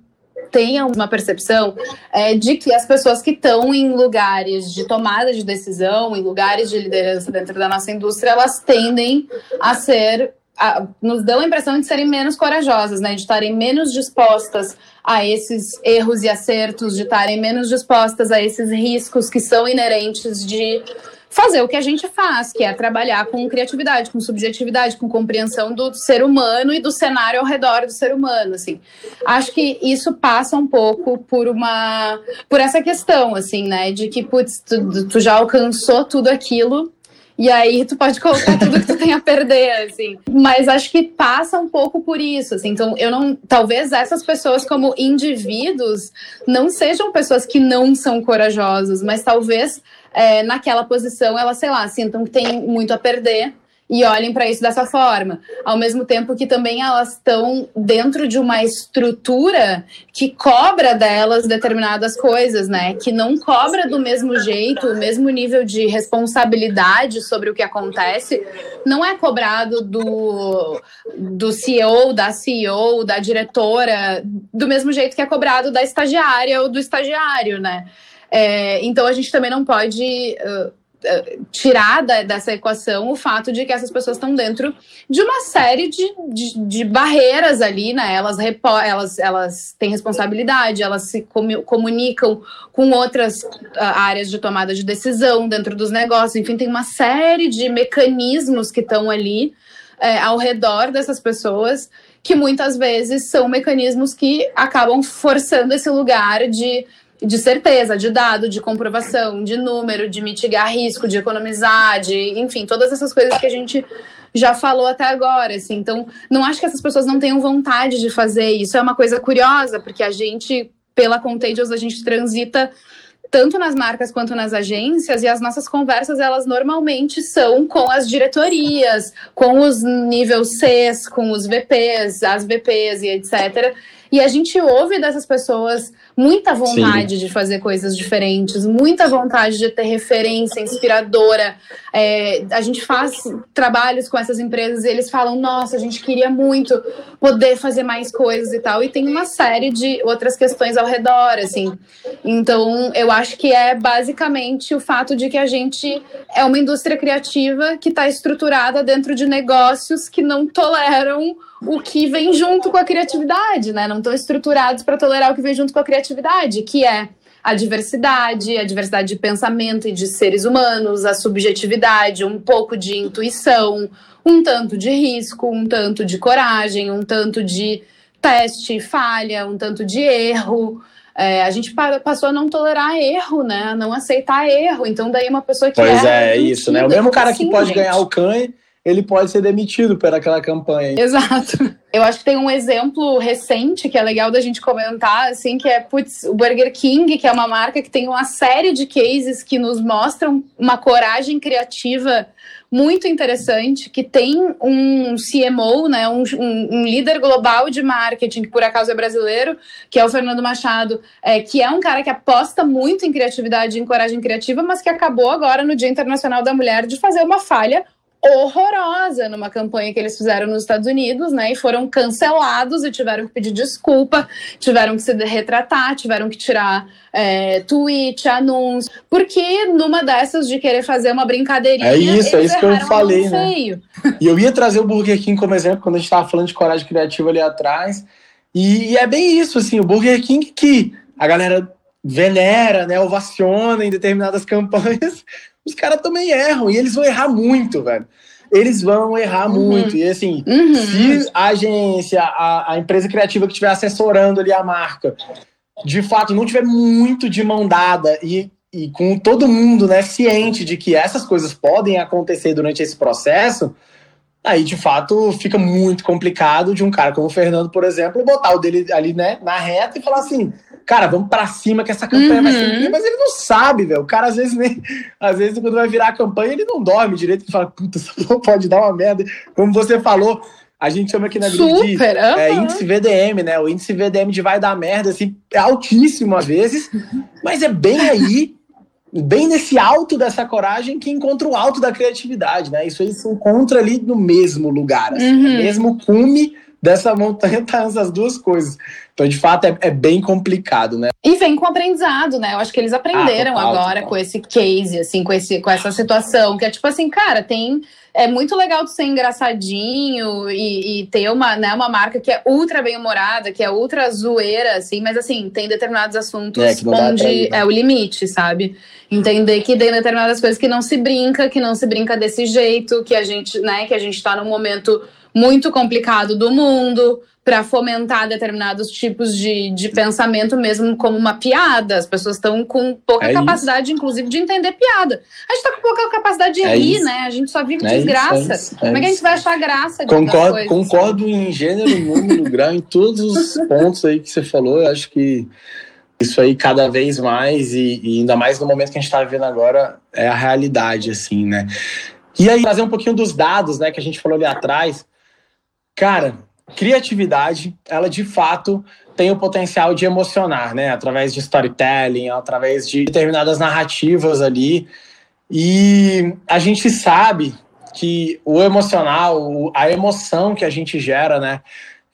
tenha uma percepção é, de que as pessoas que estão em lugares de tomada de decisão, em lugares de liderança dentro da nossa indústria, elas tendem a ser a, nos dão a impressão de serem menos corajosas, né? De estarem menos dispostas a esses erros e acertos, de estarem menos dispostas a esses riscos que são inerentes de fazer o que a gente faz, que é trabalhar com criatividade, com subjetividade, com compreensão do ser humano e do cenário ao redor do ser humano, assim. Acho que isso passa um pouco por uma por essa questão, assim, né, de que putz, tu, tu já alcançou tudo aquilo e aí tu pode colocar tudo que tu tem a perder, assim. Mas acho que passa um pouco por isso, assim. Então, eu não. Talvez essas pessoas, como indivíduos, não sejam pessoas que não são corajosas, mas talvez é, naquela posição elas, sei lá, sintam que tem muito a perder e olhem para isso dessa forma. Ao mesmo tempo que também elas estão dentro de uma estrutura que cobra delas determinadas coisas, né? Que não cobra do mesmo jeito, o mesmo nível de responsabilidade sobre o que acontece, não é cobrado do, do CEO, da CEO, da diretora, do mesmo jeito que é cobrado da estagiária ou do estagiário, né? É, então a gente também não pode. Uh, tirar dessa equação o fato de que essas pessoas estão dentro de uma série de, de, de barreiras ali, né? Elas, elas, elas têm responsabilidade, elas se comunicam com outras uh, áreas de tomada de decisão dentro dos negócios, enfim, tem uma série de mecanismos que estão ali é, ao redor dessas pessoas que muitas vezes são mecanismos que acabam forçando esse lugar de de certeza, de dado, de comprovação, de número, de mitigar risco, de economizar, de, enfim, todas essas coisas que a gente já falou até agora, assim. Então, não acho que essas pessoas não tenham vontade de fazer isso. É uma coisa curiosa, porque a gente, pela Contagious, a gente transita tanto nas marcas quanto nas agências, e as nossas conversas, elas normalmente são com as diretorias, com os níveis Cs, com os VPs, as VPs e etc. E a gente ouve dessas pessoas muita vontade Sim. de fazer coisas diferentes, muita vontade de ter referência inspiradora. É, a gente faz trabalhos com essas empresas e eles falam: nossa, a gente queria muito poder fazer mais coisas e tal. E tem uma série de outras questões ao redor, assim. Então, eu acho que é basicamente o fato de que a gente é uma indústria criativa que está estruturada dentro de negócios que não toleram o que vem junto com a criatividade, né? Não estão estruturados para tolerar o que vem junto com a criatividade, que é a diversidade, a diversidade de pensamento e de seres humanos, a subjetividade, um pouco de intuição, um tanto de risco, um tanto de coragem, um tanto de teste, falha, um tanto de erro. É, a gente passou a não tolerar erro, né? A não aceitar erro. Então, daí uma pessoa que. Pois é, é isso, né? O mesmo cara assim, que pode gente? ganhar o CAN ele pode ser demitido por aquela campanha. Exato. Eu acho que tem um exemplo recente que é legal da gente comentar, assim, que é putz, o Burger King, que é uma marca que tem uma série de cases que nos mostram uma coragem criativa muito interessante, que tem um CMO, né, um, um, líder global de marketing, que por acaso é brasileiro, que é o Fernando Machado, é, que é um cara que aposta muito em criatividade e em coragem criativa, mas que acabou agora no Dia Internacional da Mulher de fazer uma falha horrorosa numa campanha que eles fizeram nos Estados Unidos, né? E foram cancelados e tiveram que pedir desculpa, tiveram que se retratar, tiveram que tirar é, tweet, anúncio, porque numa dessas de querer fazer uma brincadeirinha. É isso, é isso que eu falei, né? Feio. E eu ia trazer o Burger King como exemplo quando a gente estava falando de coragem criativa ali atrás. E, e é bem isso, assim, o Burger King que a galera venera, né, ovaciona em determinadas campanhas, os caras também erram, e eles vão errar muito, velho. eles vão errar uhum. muito. E assim, uhum. se a agência, a, a empresa criativa que estiver assessorando ali a marca, de fato não tiver muito de mão dada e, e com todo mundo né, ciente de que essas coisas podem acontecer durante esse processo, aí de fato fica muito complicado de um cara como o Fernando, por exemplo, botar o dele ali né, na reta e falar assim: cara, vamos para cima que essa campanha uhum. vai ser. Uhum. Mas ele não sabe, velho. O cara às vezes nem. Às vezes, quando vai virar a campanha, ele não dorme direito e fala: puta, isso pode dar uma merda. Como você falou, a gente chama aqui na Grid de é, índice VDM, né? O índice VDM de vai dar merda, assim, é altíssimo às vezes, mas é bem aí bem nesse alto dessa coragem que encontra o alto da criatividade, né? Isso aí se encontra ali no mesmo lugar, assim, uhum. mesmo cume dessa montanha tá essas duas coisas. Então, de fato, é, é, bem complicado, né? E vem com aprendizado, né? Eu acho que eles aprenderam ah, total, agora total. com esse case, assim, com, esse, com essa situação, que é tipo assim, cara, tem é muito legal de ser engraçadinho e, e, ter uma, né, uma marca que é ultra bem-humorada, que é ultra zoeira, assim, mas assim, tem determinados assuntos é, onde é o limite, sabe? Entender que tem determinadas coisas que não se brinca, que não se brinca desse jeito, que a gente, né, que a gente tá num momento muito complicado do mundo, para fomentar determinados tipos de, de pensamento, mesmo como uma piada. As pessoas estão com pouca é capacidade, isso. inclusive, de entender piada. A gente está com pouca capacidade de é rir, isso. né? A gente só vive é desgraça. Isso, é Como é que a gente vai achar graça de Concordo, coisas, concordo em gênero, número, grau, em todos os pontos aí que você falou. Eu acho que isso aí cada vez mais, e, e ainda mais no momento que a gente está vivendo agora, é a realidade, assim, né? E aí, trazer um pouquinho dos dados, né, que a gente falou ali atrás. Cara, criatividade, ela de fato tem o potencial de emocionar, né? Através de storytelling, através de determinadas narrativas ali. E a gente sabe que o emocional, a emoção que a gente gera, né,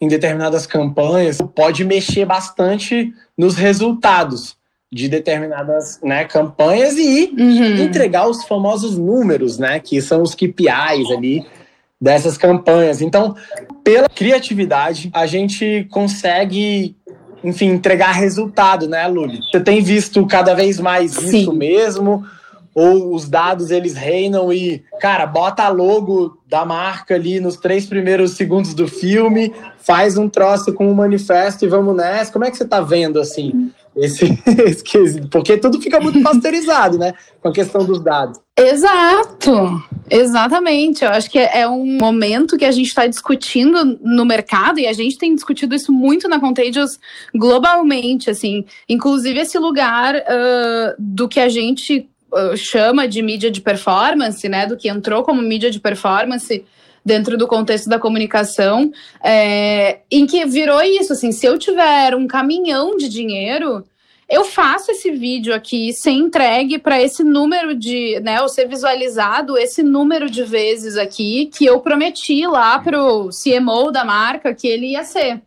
em determinadas campanhas, pode mexer bastante nos resultados de determinadas né, campanhas e uhum. entregar os famosos números, né, que são os KPIs ali dessas campanhas. Então, pela criatividade, a gente consegue, enfim, entregar resultado, né, Luli? Você tem visto cada vez mais Sim. isso mesmo? Ou os dados eles reinam e, cara, bota logo da marca ali nos três primeiros segundos do filme, faz um troço com um manifesto e vamos nessa. Como é que você tá vendo assim? Esse, esse porque tudo fica muito pasteurizado, né? Com a questão dos dados. Exato, exatamente. Eu acho que é um momento que a gente está discutindo no mercado e a gente tem discutido isso muito na Contagious globalmente, assim. Inclusive esse lugar uh, do que a gente chama de mídia de performance, né? Do que entrou como mídia de performance dentro do contexto da comunicação, é, em que virou isso, assim, se eu tiver um caminhão de dinheiro, eu faço esse vídeo aqui ser entregue para esse número de, né, ou ser visualizado esse número de vezes aqui que eu prometi lá pro CMO da marca que ele ia ser.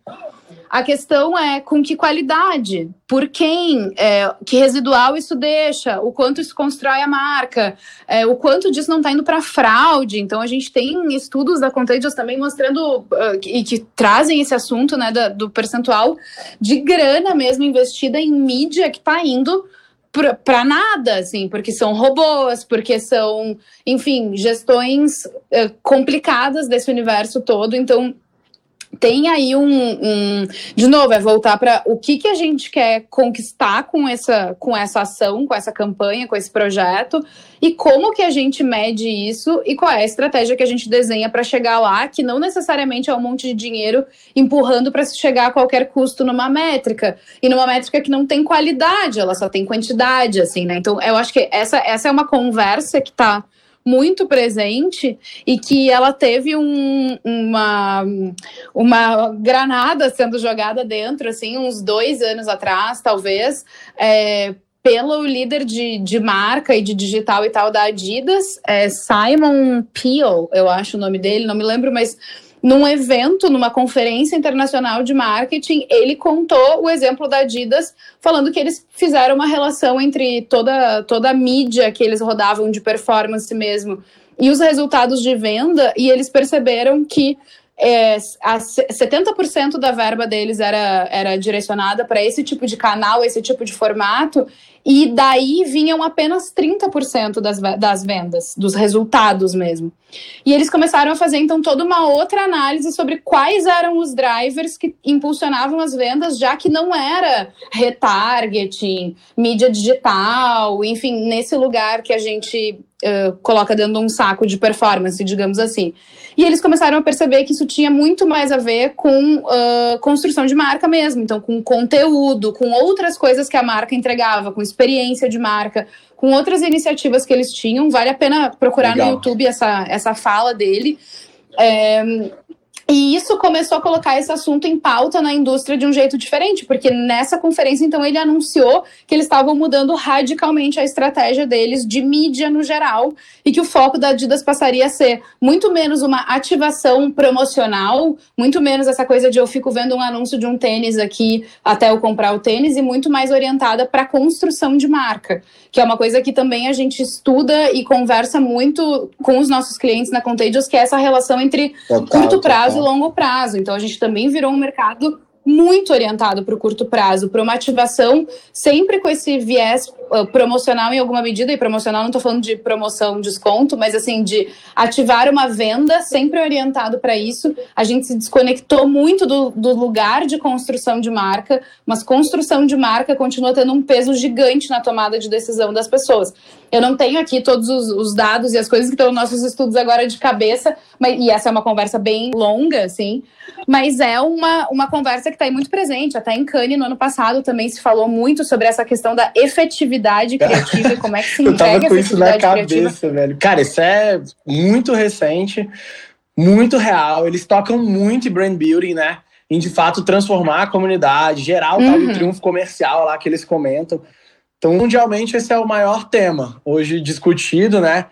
A questão é com que qualidade, por quem, é, que residual isso deixa, o quanto isso constrói a marca, é, o quanto disso não está indo para fraude. Então, a gente tem estudos da Contagious também mostrando uh, e que trazem esse assunto né, da, do percentual de grana mesmo investida em mídia que está indo para nada, assim, porque são robôs, porque são, enfim, gestões uh, complicadas desse universo todo. Então, tem aí um, um, de novo é voltar para o que, que a gente quer conquistar com essa com essa ação com essa campanha com esse projeto e como que a gente mede isso e qual é a estratégia que a gente desenha para chegar lá que não necessariamente é um monte de dinheiro empurrando para se chegar a qualquer custo numa métrica. E numa métrica que não tem qualidade ela só tem quantidade assim né? Então eu acho que essa essa é uma conversa que está muito presente e que ela teve um, uma, uma granada sendo jogada dentro, assim, uns dois anos atrás, talvez, é, pelo líder de, de marca e de digital e tal da Adidas, é Simon Peel, eu acho o nome dele, não me lembro, mas num evento, numa conferência internacional de marketing, ele contou o exemplo da Adidas, falando que eles fizeram uma relação entre toda, toda a mídia que eles rodavam de performance mesmo e os resultados de venda, e eles perceberam que é, 70% da verba deles era, era direcionada para esse tipo de canal, esse tipo de formato, e daí vinham apenas 30% das, das vendas, dos resultados mesmo. E eles começaram a fazer então toda uma outra análise sobre quais eram os drivers que impulsionavam as vendas, já que não era retargeting, mídia digital, enfim, nesse lugar que a gente uh, coloca dentro de um saco de performance, digamos assim. E eles começaram a perceber que isso tinha muito mais a ver com uh, construção de marca mesmo, então com conteúdo, com outras coisas que a marca entregava, com experiência de marca, com outras iniciativas que eles tinham. Vale a pena procurar Legal. no YouTube essa, essa fala dele. É, e isso começou a colocar esse assunto em pauta na indústria de um jeito diferente, porque nessa conferência, então, ele anunciou que eles estavam mudando radicalmente a estratégia deles de mídia no geral e que o foco da Adidas passaria a ser muito menos uma ativação promocional, muito menos essa coisa de eu fico vendo um anúncio de um tênis aqui até eu comprar o tênis e muito mais orientada para construção de marca, que é uma coisa que também a gente estuda e conversa muito com os nossos clientes na Contagious, que é essa relação entre total, curto prazo longo prazo. Então a gente também virou um mercado muito orientado para o curto prazo, para uma ativação sempre com esse viés uh, promocional em alguma medida, e promocional não estou falando de promoção, desconto, mas assim, de ativar uma venda sempre orientado para isso. A gente se desconectou muito do, do, lugar de construção de marca, mas construção de marca continua tendo um peso gigante na tomada de decisão das pessoas. Eu não tenho aqui todos os, os dados e as coisas que estão nos nossos estudos agora de cabeça, mas, e essa é uma conversa bem longa, assim, mas é uma, uma conversa que está aí muito presente. Até em Cannes, no ano passado, também se falou muito sobre essa questão da efetividade criativa e como é que se entrega Eu tava com isso na cabeça, criativa. velho. Cara, isso é muito recente, muito real. Eles tocam muito em brand building, né? Em de fato transformar a comunidade, gerar o uhum. tal do triunfo comercial lá que eles comentam. Então, mundialmente, esse é o maior tema hoje discutido, né?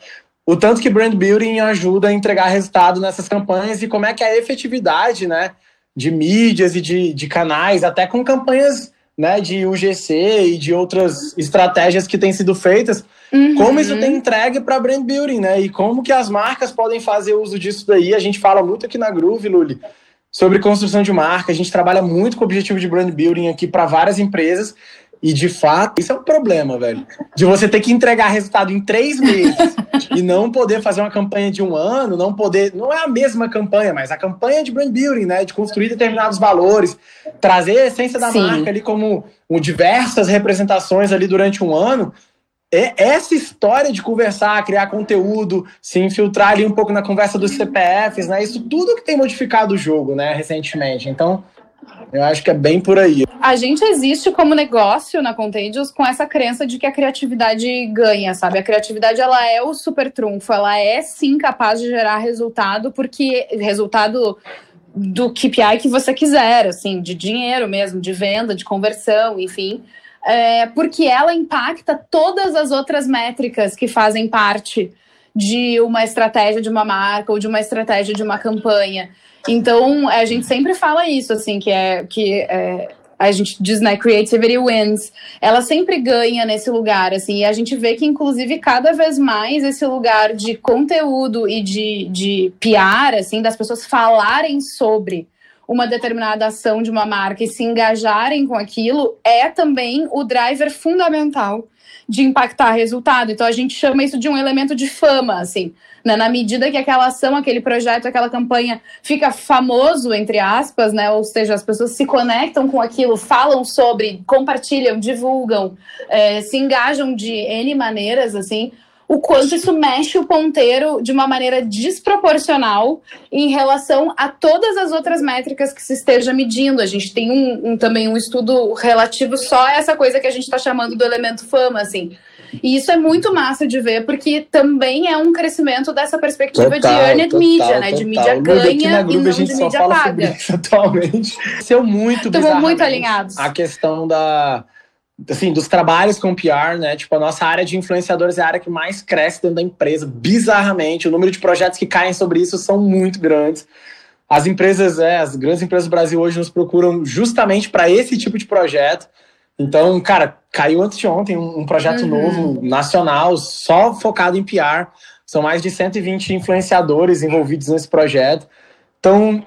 O tanto que brand building ajuda a entregar resultado nessas campanhas e como é que é a efetividade, né? De mídias e de, de canais, até com campanhas né, de UGC e de outras estratégias que têm sido feitas, uhum. como isso tem entregue para brand building, né? E como que as marcas podem fazer uso disso daí. A gente fala muito aqui na Groove, Luli, sobre construção de marca. A gente trabalha muito com o objetivo de brand building aqui para várias empresas. E de fato, isso é um problema, velho. De você ter que entregar resultado em três meses e não poder fazer uma campanha de um ano, não poder. Não é a mesma campanha, mas a campanha de brand building, né? De construir determinados valores, trazer a essência da Sim. marca ali como um, diversas representações ali durante um ano. É essa história de conversar, criar conteúdo, se infiltrar ali um pouco na conversa dos CPFs, né? Isso tudo que tem modificado o jogo, né, recentemente. Então, eu acho que é bem por aí. A gente existe como negócio na Contagious com essa crença de que a criatividade ganha, sabe? A criatividade ela é o super trunfo, ela é sim capaz de gerar resultado, porque resultado do KPI que você quiser, assim, de dinheiro mesmo, de venda, de conversão, enfim. É, porque ela impacta todas as outras métricas que fazem parte de uma estratégia de uma marca ou de uma estratégia de uma campanha. Então, a gente sempre fala isso, assim, que é que é, a gente diz, né, creativity wins. Ela sempre ganha nesse lugar, assim, e a gente vê que, inclusive, cada vez mais esse lugar de conteúdo e de, de PR, assim, das pessoas falarem sobre uma determinada ação de uma marca e se engajarem com aquilo, é também o driver fundamental de impactar resultado. Então a gente chama isso de um elemento de fama, assim, né? Na medida que aquela ação, aquele projeto, aquela campanha fica famoso, entre aspas, né? Ou seja, as pessoas se conectam com aquilo, falam sobre, compartilham, divulgam, é, se engajam de N maneiras, assim, o quanto isso mexe o ponteiro de uma maneira desproporcional em relação a todas as outras métricas que se esteja medindo. A gente tem um, um também um estudo relativo só a essa coisa que a gente está chamando do elemento fama, assim. E isso é muito massa de ver, porque também é um crescimento dessa perspectiva total, de earned total, media, né? De mídia ganha e não de mídia paga. atualmente. Seu muito Estamos muito alinhados. A questão da assim, dos trabalhos com PR, né? Tipo, a nossa área de influenciadores é a área que mais cresce dentro da empresa, bizarramente. O número de projetos que caem sobre isso são muito grandes. As empresas, é, as grandes empresas do Brasil hoje nos procuram justamente para esse tipo de projeto. Então, cara, caiu antes de ontem um, um projeto uhum. novo, nacional, só focado em PR. São mais de 120 influenciadores envolvidos nesse projeto. Então,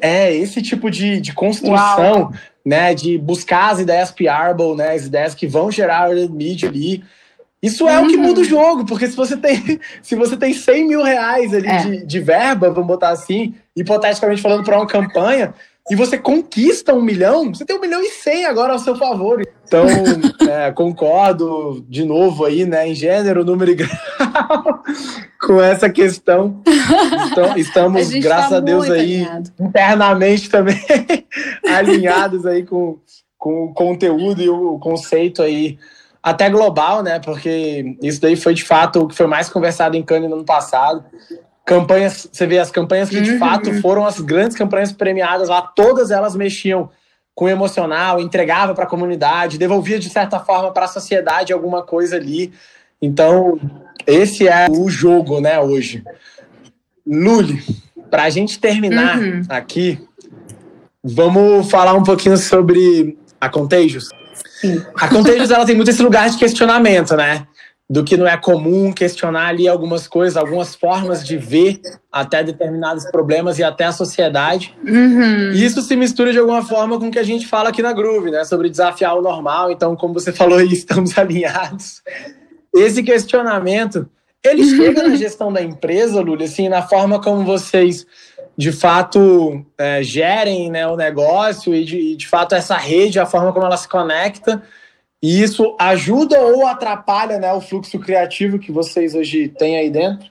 é esse tipo de, de construção, Uau. né, de buscar as ideias PR, né, as ideias que vão gerar mídia ali. Isso é uhum. o que uhum. muda o jogo, porque se você tem, se você tem 100 mil reais ali é. de, de verba, vamos botar assim, hipoteticamente falando, para uma campanha, e você conquista um milhão, você tem um milhão e cem agora ao seu favor. Então, é, concordo de novo aí, né, em gênero, número e grau, com essa questão. Então, estamos, a graças tá a Deus, aí, alinhado. internamente também alinhados aí com, com o conteúdo e o conceito aí até global, né? Porque isso daí foi de fato o que foi mais conversado em Cannes no ano passado campanhas, você vê as campanhas que de uhum. fato foram as grandes campanhas premiadas lá, todas elas mexiam com o emocional, entregava para a comunidade, devolvia de certa forma para a sociedade alguma coisa ali. Então, esse é o jogo, né, hoje. Luli, para a gente terminar uhum. aqui, vamos falar um pouquinho sobre a Contagious. Sim. A Contagious ela tem muito esse lugar de questionamento, né? Do que não é comum, questionar ali algumas coisas, algumas formas de ver até determinados problemas e até a sociedade. Uhum. E isso se mistura de alguma forma com o que a gente fala aqui na Groove, né? Sobre desafiar o normal. Então, como você falou estamos alinhados. Esse questionamento, ele uhum. chega na gestão da empresa, Lula, assim, na forma como vocês de fato é, gerem né, o negócio e de, de fato essa rede, a forma como ela se conecta e isso ajuda ou atrapalha né, o fluxo criativo que vocês hoje têm aí dentro?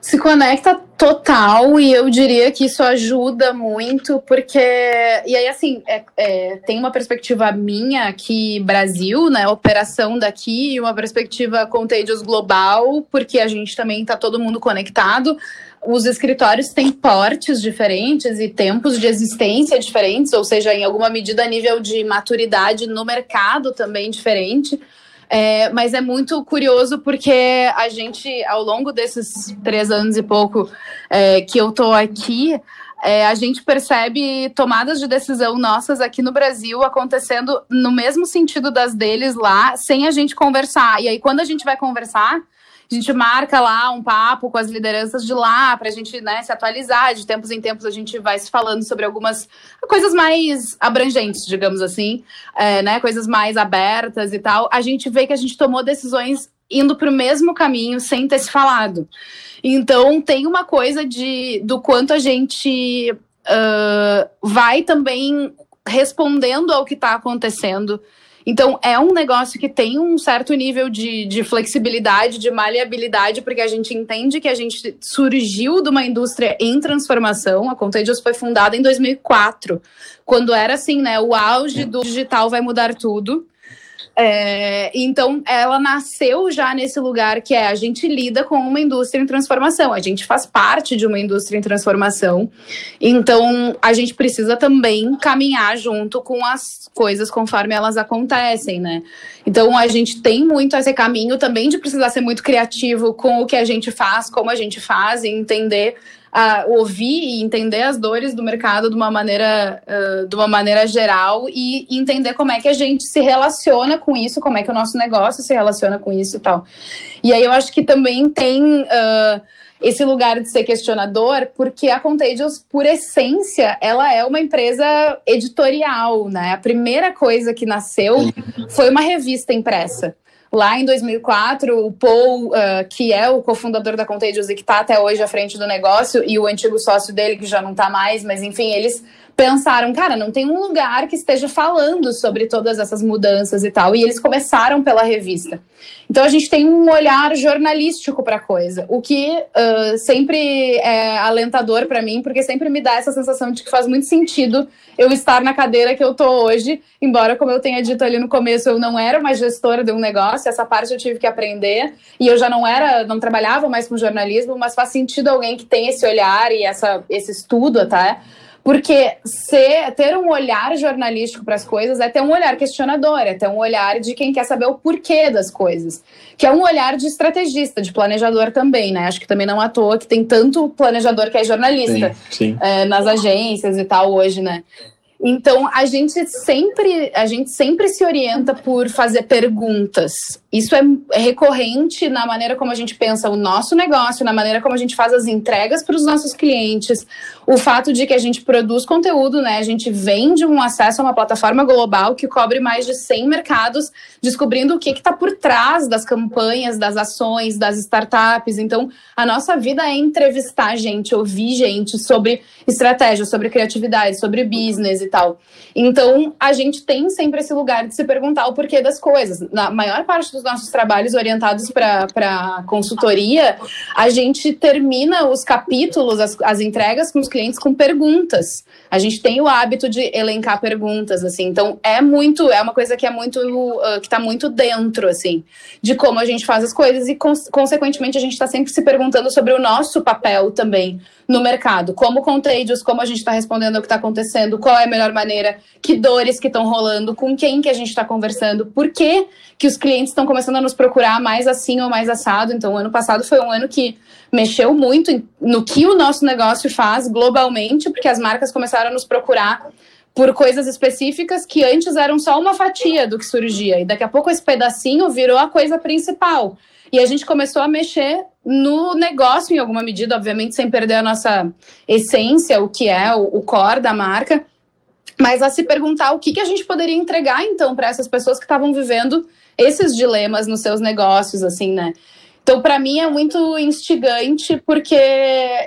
Se conecta total e eu diria que isso ajuda muito, porque. E aí, assim, é, é, tem uma perspectiva minha aqui, Brasil, né? Operação daqui, e uma perspectiva Contagious global, porque a gente também está todo mundo conectado os escritórios têm portes diferentes e tempos de existência diferentes, ou seja, em alguma medida, nível de maturidade no mercado também diferente. É, mas é muito curioso porque a gente, ao longo desses três anos e pouco é, que eu tô aqui, é, a gente percebe tomadas de decisão nossas aqui no Brasil acontecendo no mesmo sentido das deles lá, sem a gente conversar. E aí, quando a gente vai conversar, a gente marca lá um papo com as lideranças de lá para a gente né, se atualizar. De tempos em tempos a gente vai se falando sobre algumas coisas mais abrangentes, digamos assim, é, né, coisas mais abertas e tal. A gente vê que a gente tomou decisões indo para o mesmo caminho sem ter se falado. Então tem uma coisa de do quanto a gente uh, vai também respondendo ao que está acontecendo então, é um negócio que tem um certo nível de, de flexibilidade, de maleabilidade, porque a gente entende que a gente surgiu de uma indústria em transformação. A Contagious foi fundada em 2004, quando era assim, né? O auge do digital vai mudar tudo. É, então, ela nasceu já nesse lugar que é a gente lida com uma indústria em transformação, a gente faz parte de uma indústria em transformação, então a gente precisa também caminhar junto com as coisas conforme elas acontecem, né? Então, a gente tem muito esse caminho também de precisar ser muito criativo com o que a gente faz, como a gente faz, e entender a ouvir e entender as dores do mercado de uma maneira, uh, de uma maneira geral e entender como é que a gente se relaciona com isso, como é que o nosso negócio se relaciona com isso e tal. E aí eu acho que também tem uh, esse lugar de ser questionador, porque a Contagious, por essência, ela é uma empresa editorial, né? A primeira coisa que nasceu foi uma revista impressa. Lá em 2004, o Paul, uh, que é o cofundador da Contagious e que está até hoje à frente do negócio, e o antigo sócio dele, que já não está mais, mas enfim, eles pensaram, cara, não tem um lugar que esteja falando sobre todas essas mudanças e tal. E eles começaram pela revista. Então a gente tem um olhar jornalístico para a coisa, o que uh, sempre é alentador para mim, porque sempre me dá essa sensação de que faz muito sentido eu estar na cadeira que eu tô hoje, embora como eu tenha dito ali no começo, eu não era uma gestora de um negócio, essa parte eu tive que aprender e eu já não era, não trabalhava mais com jornalismo, mas faz sentido alguém que tem esse olhar e essa, esse estudo até porque ser, ter um olhar jornalístico para as coisas é ter um olhar questionador, é ter um olhar de quem quer saber o porquê das coisas. Que é um olhar de estrategista, de planejador também, né? Acho que também não à toa que tem tanto planejador que é jornalista sim, sim. É, nas agências e tal hoje, né? Então a gente sempre a gente sempre se orienta por fazer perguntas isso é recorrente na maneira como a gente pensa o nosso negócio, na maneira como a gente faz as entregas para os nossos clientes, o fato de que a gente produz conteúdo, né? A gente vende um acesso a uma plataforma global que cobre mais de 100 mercados, descobrindo o que está por trás das campanhas, das ações, das startups. Então, a nossa vida é entrevistar gente, ouvir gente sobre estratégia, sobre criatividade, sobre business e tal. Então, a gente tem sempre esse lugar de se perguntar o porquê das coisas. Na maior parte dos dos nossos trabalhos orientados para consultoria, a gente termina os capítulos, as, as entregas com os clientes com perguntas. A gente tem o hábito de elencar perguntas, assim. Então, é muito, é uma coisa que é muito, uh, que está muito dentro, assim, de como a gente faz as coisas e, cons consequentemente, a gente está sempre se perguntando sobre o nosso papel também no mercado. Como contagious, como a gente está respondendo ao que está acontecendo, qual é a melhor maneira, que dores que estão rolando, com quem que a gente está conversando, por que, que os clientes estão começando a nos procurar mais assim ou mais assado. Então, o ano passado foi um ano que mexeu muito no que o nosso negócio faz globalmente, porque as marcas começaram a nos procurar por coisas específicas que antes eram só uma fatia do que surgia. E daqui a pouco esse pedacinho virou a coisa principal. E a gente começou a mexer no negócio, em alguma medida, obviamente, sem perder a nossa essência, o que é o, o core da marca, mas a se perguntar o que, que a gente poderia entregar, então, para essas pessoas que estavam vivendo esses dilemas nos seus negócios, assim, né? Então, para mim, é muito instigante, porque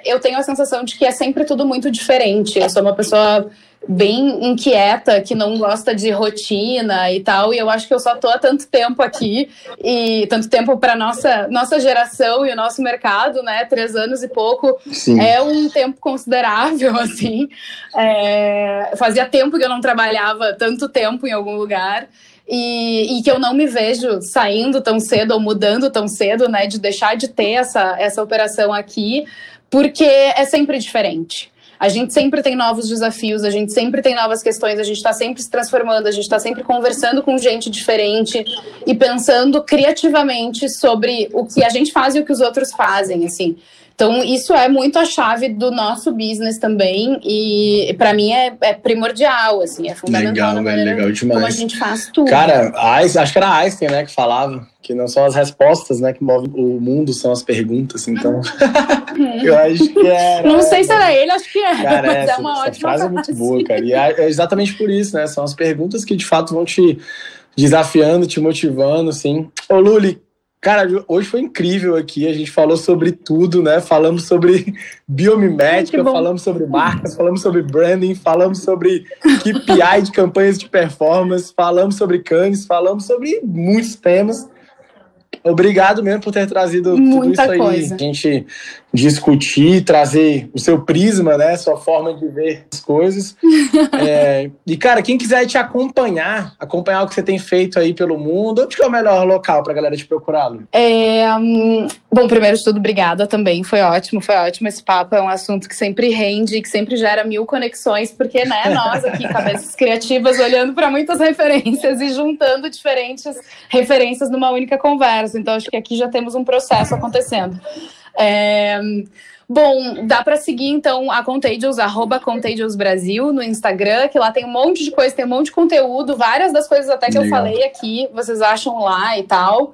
eu tenho a sensação de que é sempre tudo muito diferente. Eu sou uma pessoa bem inquieta, que não gosta de rotina e tal, e eu acho que eu só tô há tanto tempo aqui e tanto tempo para nossa nossa geração e o nosso mercado, né? Três anos e pouco Sim. é um tempo considerável, assim. É, fazia tempo que eu não trabalhava tanto tempo em algum lugar. E, e, que eu não me vejo saindo tão cedo ou mudando tão cedo, né? De deixar de ter essa, essa operação aqui, porque é sempre diferente. A gente sempre tem novos desafios, a gente sempre tem novas questões, a gente está sempre se transformando, a gente está sempre conversando com gente diferente e pensando criativamente sobre o que a gente faz e o que os outros fazem, assim. Então, isso é muito a chave do nosso business também, e para mim é, é, primordial, assim, é fundamental. Legal, velho, legal demais. Como a gente faz tudo. Cara, acho que era Einstein, né, que falava que não são as respostas, né, que movem o mundo, são as perguntas, então. eu acho que é. Não sei se era ele, acho que é, cara, mas essa, é uma essa ótima frase. frase. é muito boa, cara. E é, é exatamente por isso, né? São as perguntas que de fato vão te desafiando, te motivando, assim. Ô, Luli, Cara, hoje foi incrível aqui. A gente falou sobre tudo, né? Falamos sobre biomimética, falamos sobre marcas, falamos sobre branding, falamos sobre KPI de campanhas de performance, falamos sobre canes, falamos sobre muitos temas. Obrigado mesmo por ter trazido Muita tudo isso aí. Coisa. A gente discutir, trazer o seu prisma, né? Sua forma de ver as coisas. é, e, cara, quem quiser te acompanhar, acompanhar o que você tem feito aí pelo mundo, onde que é o melhor local pra galera te procurar, Lu? É, um, bom, primeiro de tudo, obrigada também. Foi ótimo, foi ótimo. Esse papo é um assunto que sempre rende, que sempre gera mil conexões, porque, né, nós aqui, cabeças criativas, olhando para muitas referências e juntando diferentes referências numa única conversa. Então, acho que aqui já temos um processo acontecendo. É, bom, dá para seguir então a Contagious, arroba Contagious Brasil no Instagram, que lá tem um monte de coisa, tem um monte de conteúdo, várias das coisas até que Legal. eu falei aqui, vocês acham lá e tal.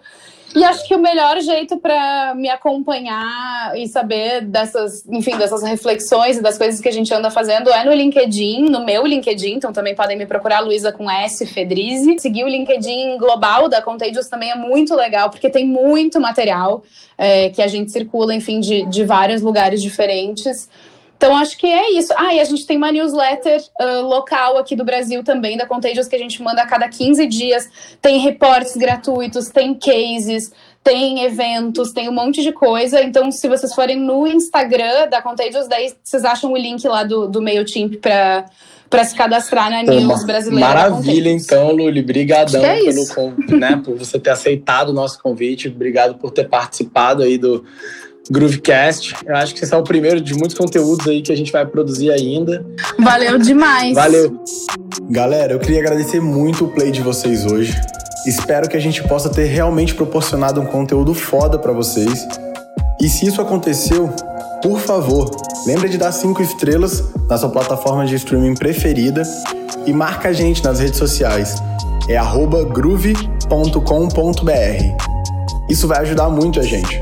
E acho que o melhor jeito para me acompanhar e saber dessas, enfim, dessas reflexões e das coisas que a gente anda fazendo é no LinkedIn, no meu LinkedIn, então também podem me procurar Luísa com S Fedrizi. Seguir o LinkedIn global da Contagious também é muito legal, porque tem muito material é, que a gente circula, enfim, de, de vários lugares diferentes. Então, acho que é isso. Ah, e a gente tem uma newsletter uh, local aqui do Brasil também, da Contagious, que a gente manda a cada 15 dias. Tem reportes gratuitos, tem cases, tem eventos, tem um monte de coisa. Então, se vocês forem no Instagram da Contagious, daí vocês acham o link lá do, do MailChimp para para se cadastrar na News brasileira. Maravilha, então, Luli. Obrigadão é pelo, né, por você ter aceitado o nosso convite. Obrigado por ter participado aí do Groovecast. Eu acho que esse é o primeiro de muitos conteúdos aí que a gente vai produzir ainda. Valeu demais. Valeu. Galera, eu queria agradecer muito o play de vocês hoje. Espero que a gente possa ter realmente proporcionado um conteúdo foda para vocês. E se isso aconteceu, por favor, lembre de dar cinco estrelas na sua plataforma de streaming preferida e marca a gente nas redes sociais. é groove.com.br. Isso vai ajudar muito a gente.